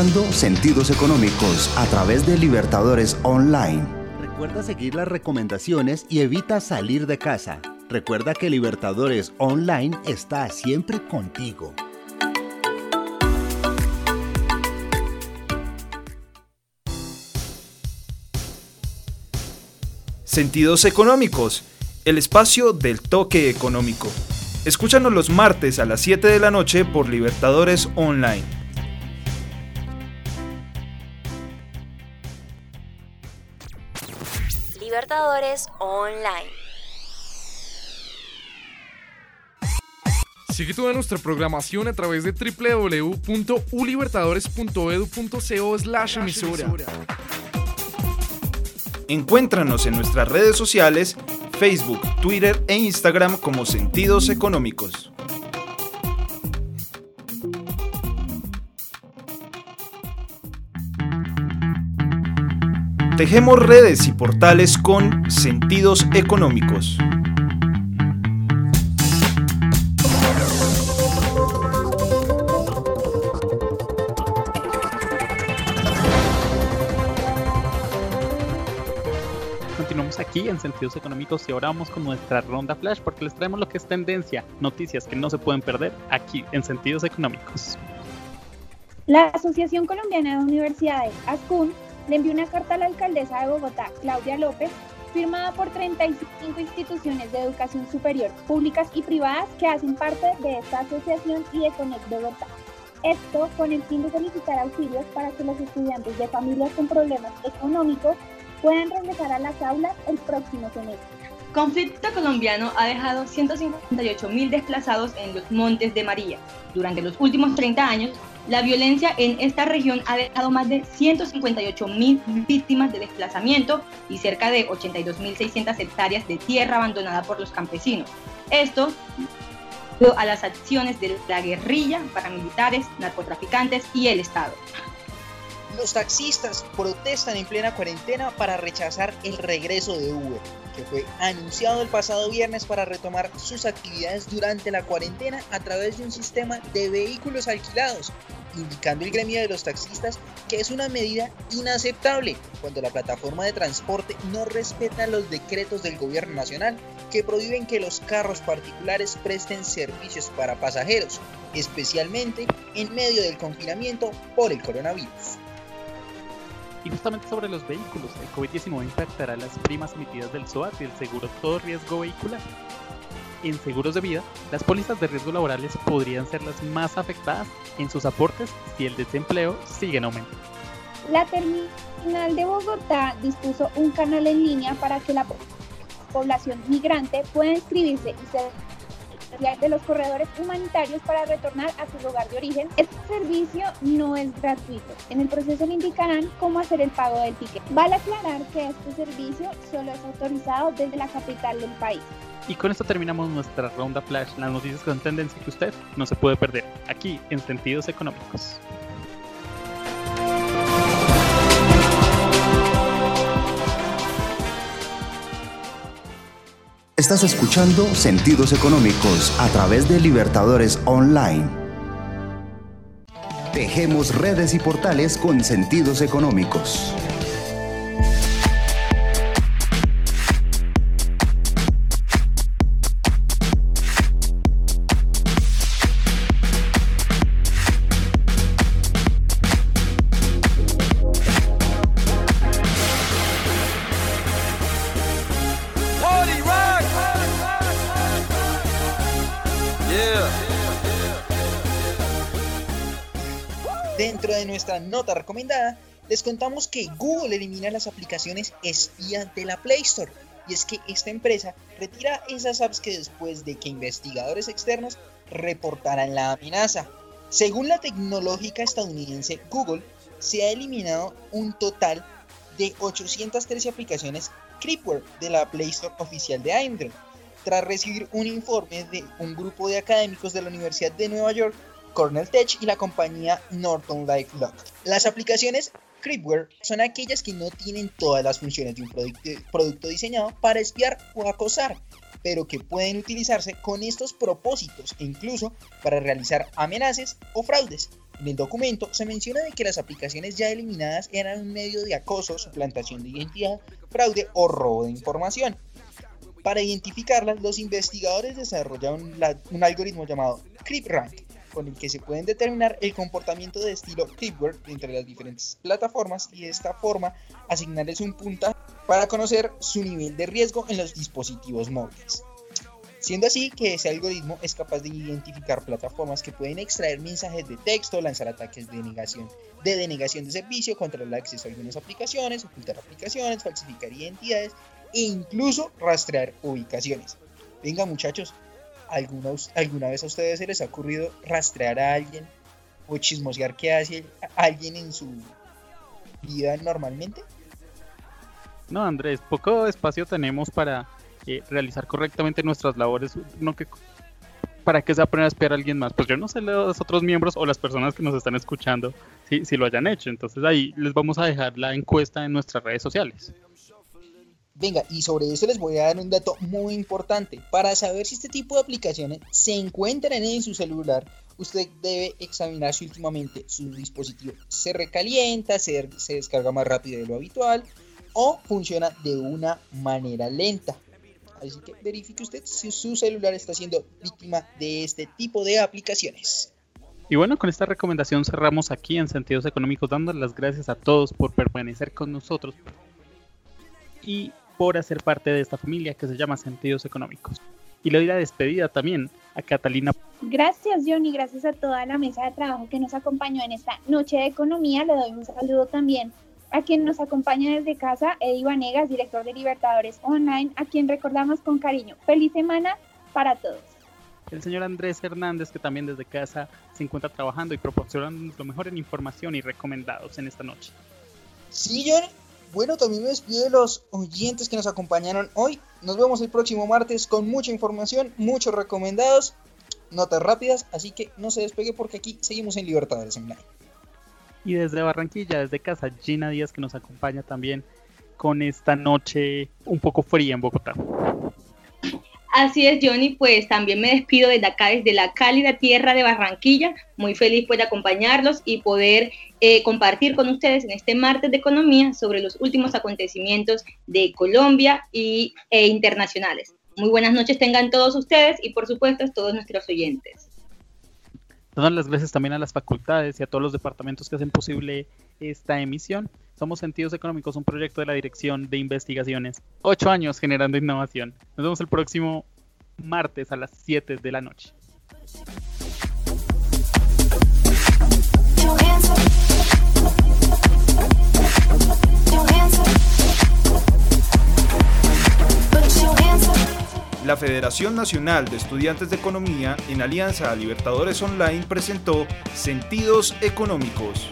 Sentidos Económicos a través de Libertadores Online. Recuerda seguir las recomendaciones y evita salir de casa. Recuerda que Libertadores Online está siempre contigo. Sentidos Económicos, el espacio del toque económico. Escúchanos los martes a las 7 de la noche por Libertadores Online. Libertadores Online. Sigue toda nuestra programación a través de www.ulibertadores.edu.co slash emisora. Encuéntranos en nuestras redes sociales, Facebook, Twitter e Instagram como Sentidos Económicos. Tejemos redes y portales con Sentidos Económicos. Continuamos aquí en Sentidos Económicos y ahora vamos con nuestra ronda flash porque les traemos lo que es tendencia, noticias que no se pueden perder aquí en Sentidos Económicos. La Asociación Colombiana de Universidades, ASCUN, le envió una carta a la alcaldesa de Bogotá, Claudia López, firmada por 35 instituciones de educación superior, públicas y privadas que hacen parte de esta asociación y de Conect Bogotá. Esto con el fin de solicitar auxilios para que los estudiantes de familias con problemas económicos puedan regresar a las aulas el próximo semestre. Conflicto colombiano ha dejado 158 mil desplazados en los Montes de María. Durante los últimos 30 años, la violencia en esta región ha dejado más de 158 mil víctimas de desplazamiento y cerca de 82.600 hectáreas de tierra abandonada por los campesinos. Esto a las acciones de la guerrilla, paramilitares, narcotraficantes y el Estado. Los taxistas protestan en plena cuarentena para rechazar el regreso de Uber, que fue anunciado el pasado viernes para retomar sus actividades durante la cuarentena a través de un sistema de vehículos alquilados, indicando el gremio de los taxistas que es una medida inaceptable cuando la plataforma de transporte no respeta los decretos del gobierno nacional que prohíben que los carros particulares presten servicios para pasajeros, especialmente en medio del confinamiento por el coronavirus. Y justamente sobre los vehículos, el COVID-19 impactará las primas emitidas del SOAT y el seguro todo riesgo vehicular. En seguros de vida, las pólizas de riesgo laborales podrían ser las más afectadas en sus aportes si el desempleo sigue en aumento. La terminal de Bogotá dispuso un canal en línea para que la población migrante pueda inscribirse y ser de los corredores humanitarios para retornar a su lugar de origen. Este servicio no es gratuito. En el proceso le indicarán cómo hacer el pago del ticket. Vale aclarar que este servicio solo es autorizado desde la capital del país. Y con esto terminamos nuestra ronda flash, las noticias son tendencia que usted no se puede perder, aquí en Sentidos Económicos. Estás escuchando Sentidos Económicos a través de Libertadores Online. Tejemos redes y portales con sentidos económicos. Nota recomendada, les contamos que Google elimina las aplicaciones espía de la Play Store. Y es que esta empresa retira esas apps que después de que investigadores externos reportaran la amenaza. Según la tecnológica estadounidense Google, se ha eliminado un total de 813 aplicaciones Creepware de la Play Store oficial de Android, tras recibir un informe de un grupo de académicos de la Universidad de Nueva York Cornell Tech y la compañía Norton Life Lock. Las aplicaciones Creepware son aquellas que no tienen todas las funciones de un producto, producto diseñado para espiar o acosar, pero que pueden utilizarse con estos propósitos e incluso para realizar amenazas o fraudes. En el documento se menciona de que las aplicaciones ya eliminadas eran un medio de acoso, suplantación de identidad, fraude o robo de información. Para identificarlas, los investigadores desarrollaron la- un algoritmo llamado CreepRank, con el que se pueden determinar el comportamiento de estilo Creepware entre las diferentes plataformas y de esta forma asignarles un puntaje para conocer su nivel de riesgo en los dispositivos móviles. Siendo así que ese algoritmo es capaz de identificar plataformas que pueden extraer mensajes de texto, lanzar ataques de negación, de denegación de servicio, controlar el acceso a algunas aplicaciones, ocultar aplicaciones, falsificar identidades e incluso rastrear ubicaciones. Venga muchachos, ¿alguna, ¿alguna vez a ustedes se les ha ocurrido rastrear a alguien o chismosear qué hace alguien en su vida normalmente? No, Andrés, poco espacio tenemos para eh, realizar correctamente nuestras labores, no que para que se va a poner a espiar a alguien más. Pues yo no sé los otros miembros o las personas que nos están escuchando si, si lo hayan hecho. Entonces ahí les vamos a dejar la encuesta en nuestras redes sociales. Venga, y sobre eso les voy a dar un dato muy importante. Para saber si este tipo de aplicaciones se encuentran en su celular, usted debe examinar si últimamente su dispositivo se recalienta, se, descarga más rápido de lo habitual o funciona de una manera lenta. Así que verifique usted si su celular está siendo víctima de este tipo de aplicaciones. Y bueno, con esta recomendación cerramos aquí en Sentidos Económicos, dando las gracias a todos por permanecer con nosotros y por hacer parte de esta familia que se llama Sentidos Económicos. Y le doy la despedida también a Catalina. Gracias, Johnny. Gracias a toda la mesa de trabajo que nos acompañó en esta noche de economía. Le doy un saludo también a quien nos acompaña desde casa, Eddie Vanegas, director de Libertadores Online, a quien recordamos con cariño. Feliz semana para todos. El señor Andrés Hernández, que también desde casa se encuentra trabajando y proporcionando lo mejor en información y recomendados en esta noche. Sí, John. Bueno, también me despido de los oyentes que nos acompañaron hoy. Nos vemos el próximo martes con mucha información, muchos recomendados, notas rápidas, así que no se despegue porque aquí seguimos en Libertadores Online. Y desde Barranquilla, desde casa, Gina Díaz, que nos acompaña también con esta noche un poco fría en Bogotá. Así es, Johnny, pues también me despido desde acá, desde la cálida tierra de Barranquilla. Muy feliz por acompañarlos y poder eh, compartir con ustedes en este martes de economía sobre los últimos acontecimientos de Colombia y, e internacionales. Muy buenas noches tengan todos ustedes y por supuesto todos nuestros oyentes. Las gracias también a las facultades y a todos los departamentos que hacen posible esta emisión. Somos Sentidos Económicos, un proyecto de la Dirección de Investigaciones. Ocho años generando innovación. Nos vemos el próximo martes a las 7 de la noche. La Federación Nacional de Estudiantes de Economía, en alianza a Libertadores Online, presentó Sentidos Económicos.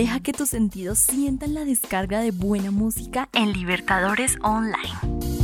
Deja que tus sentidos sientan la descarga de buena música en Libertadores Online.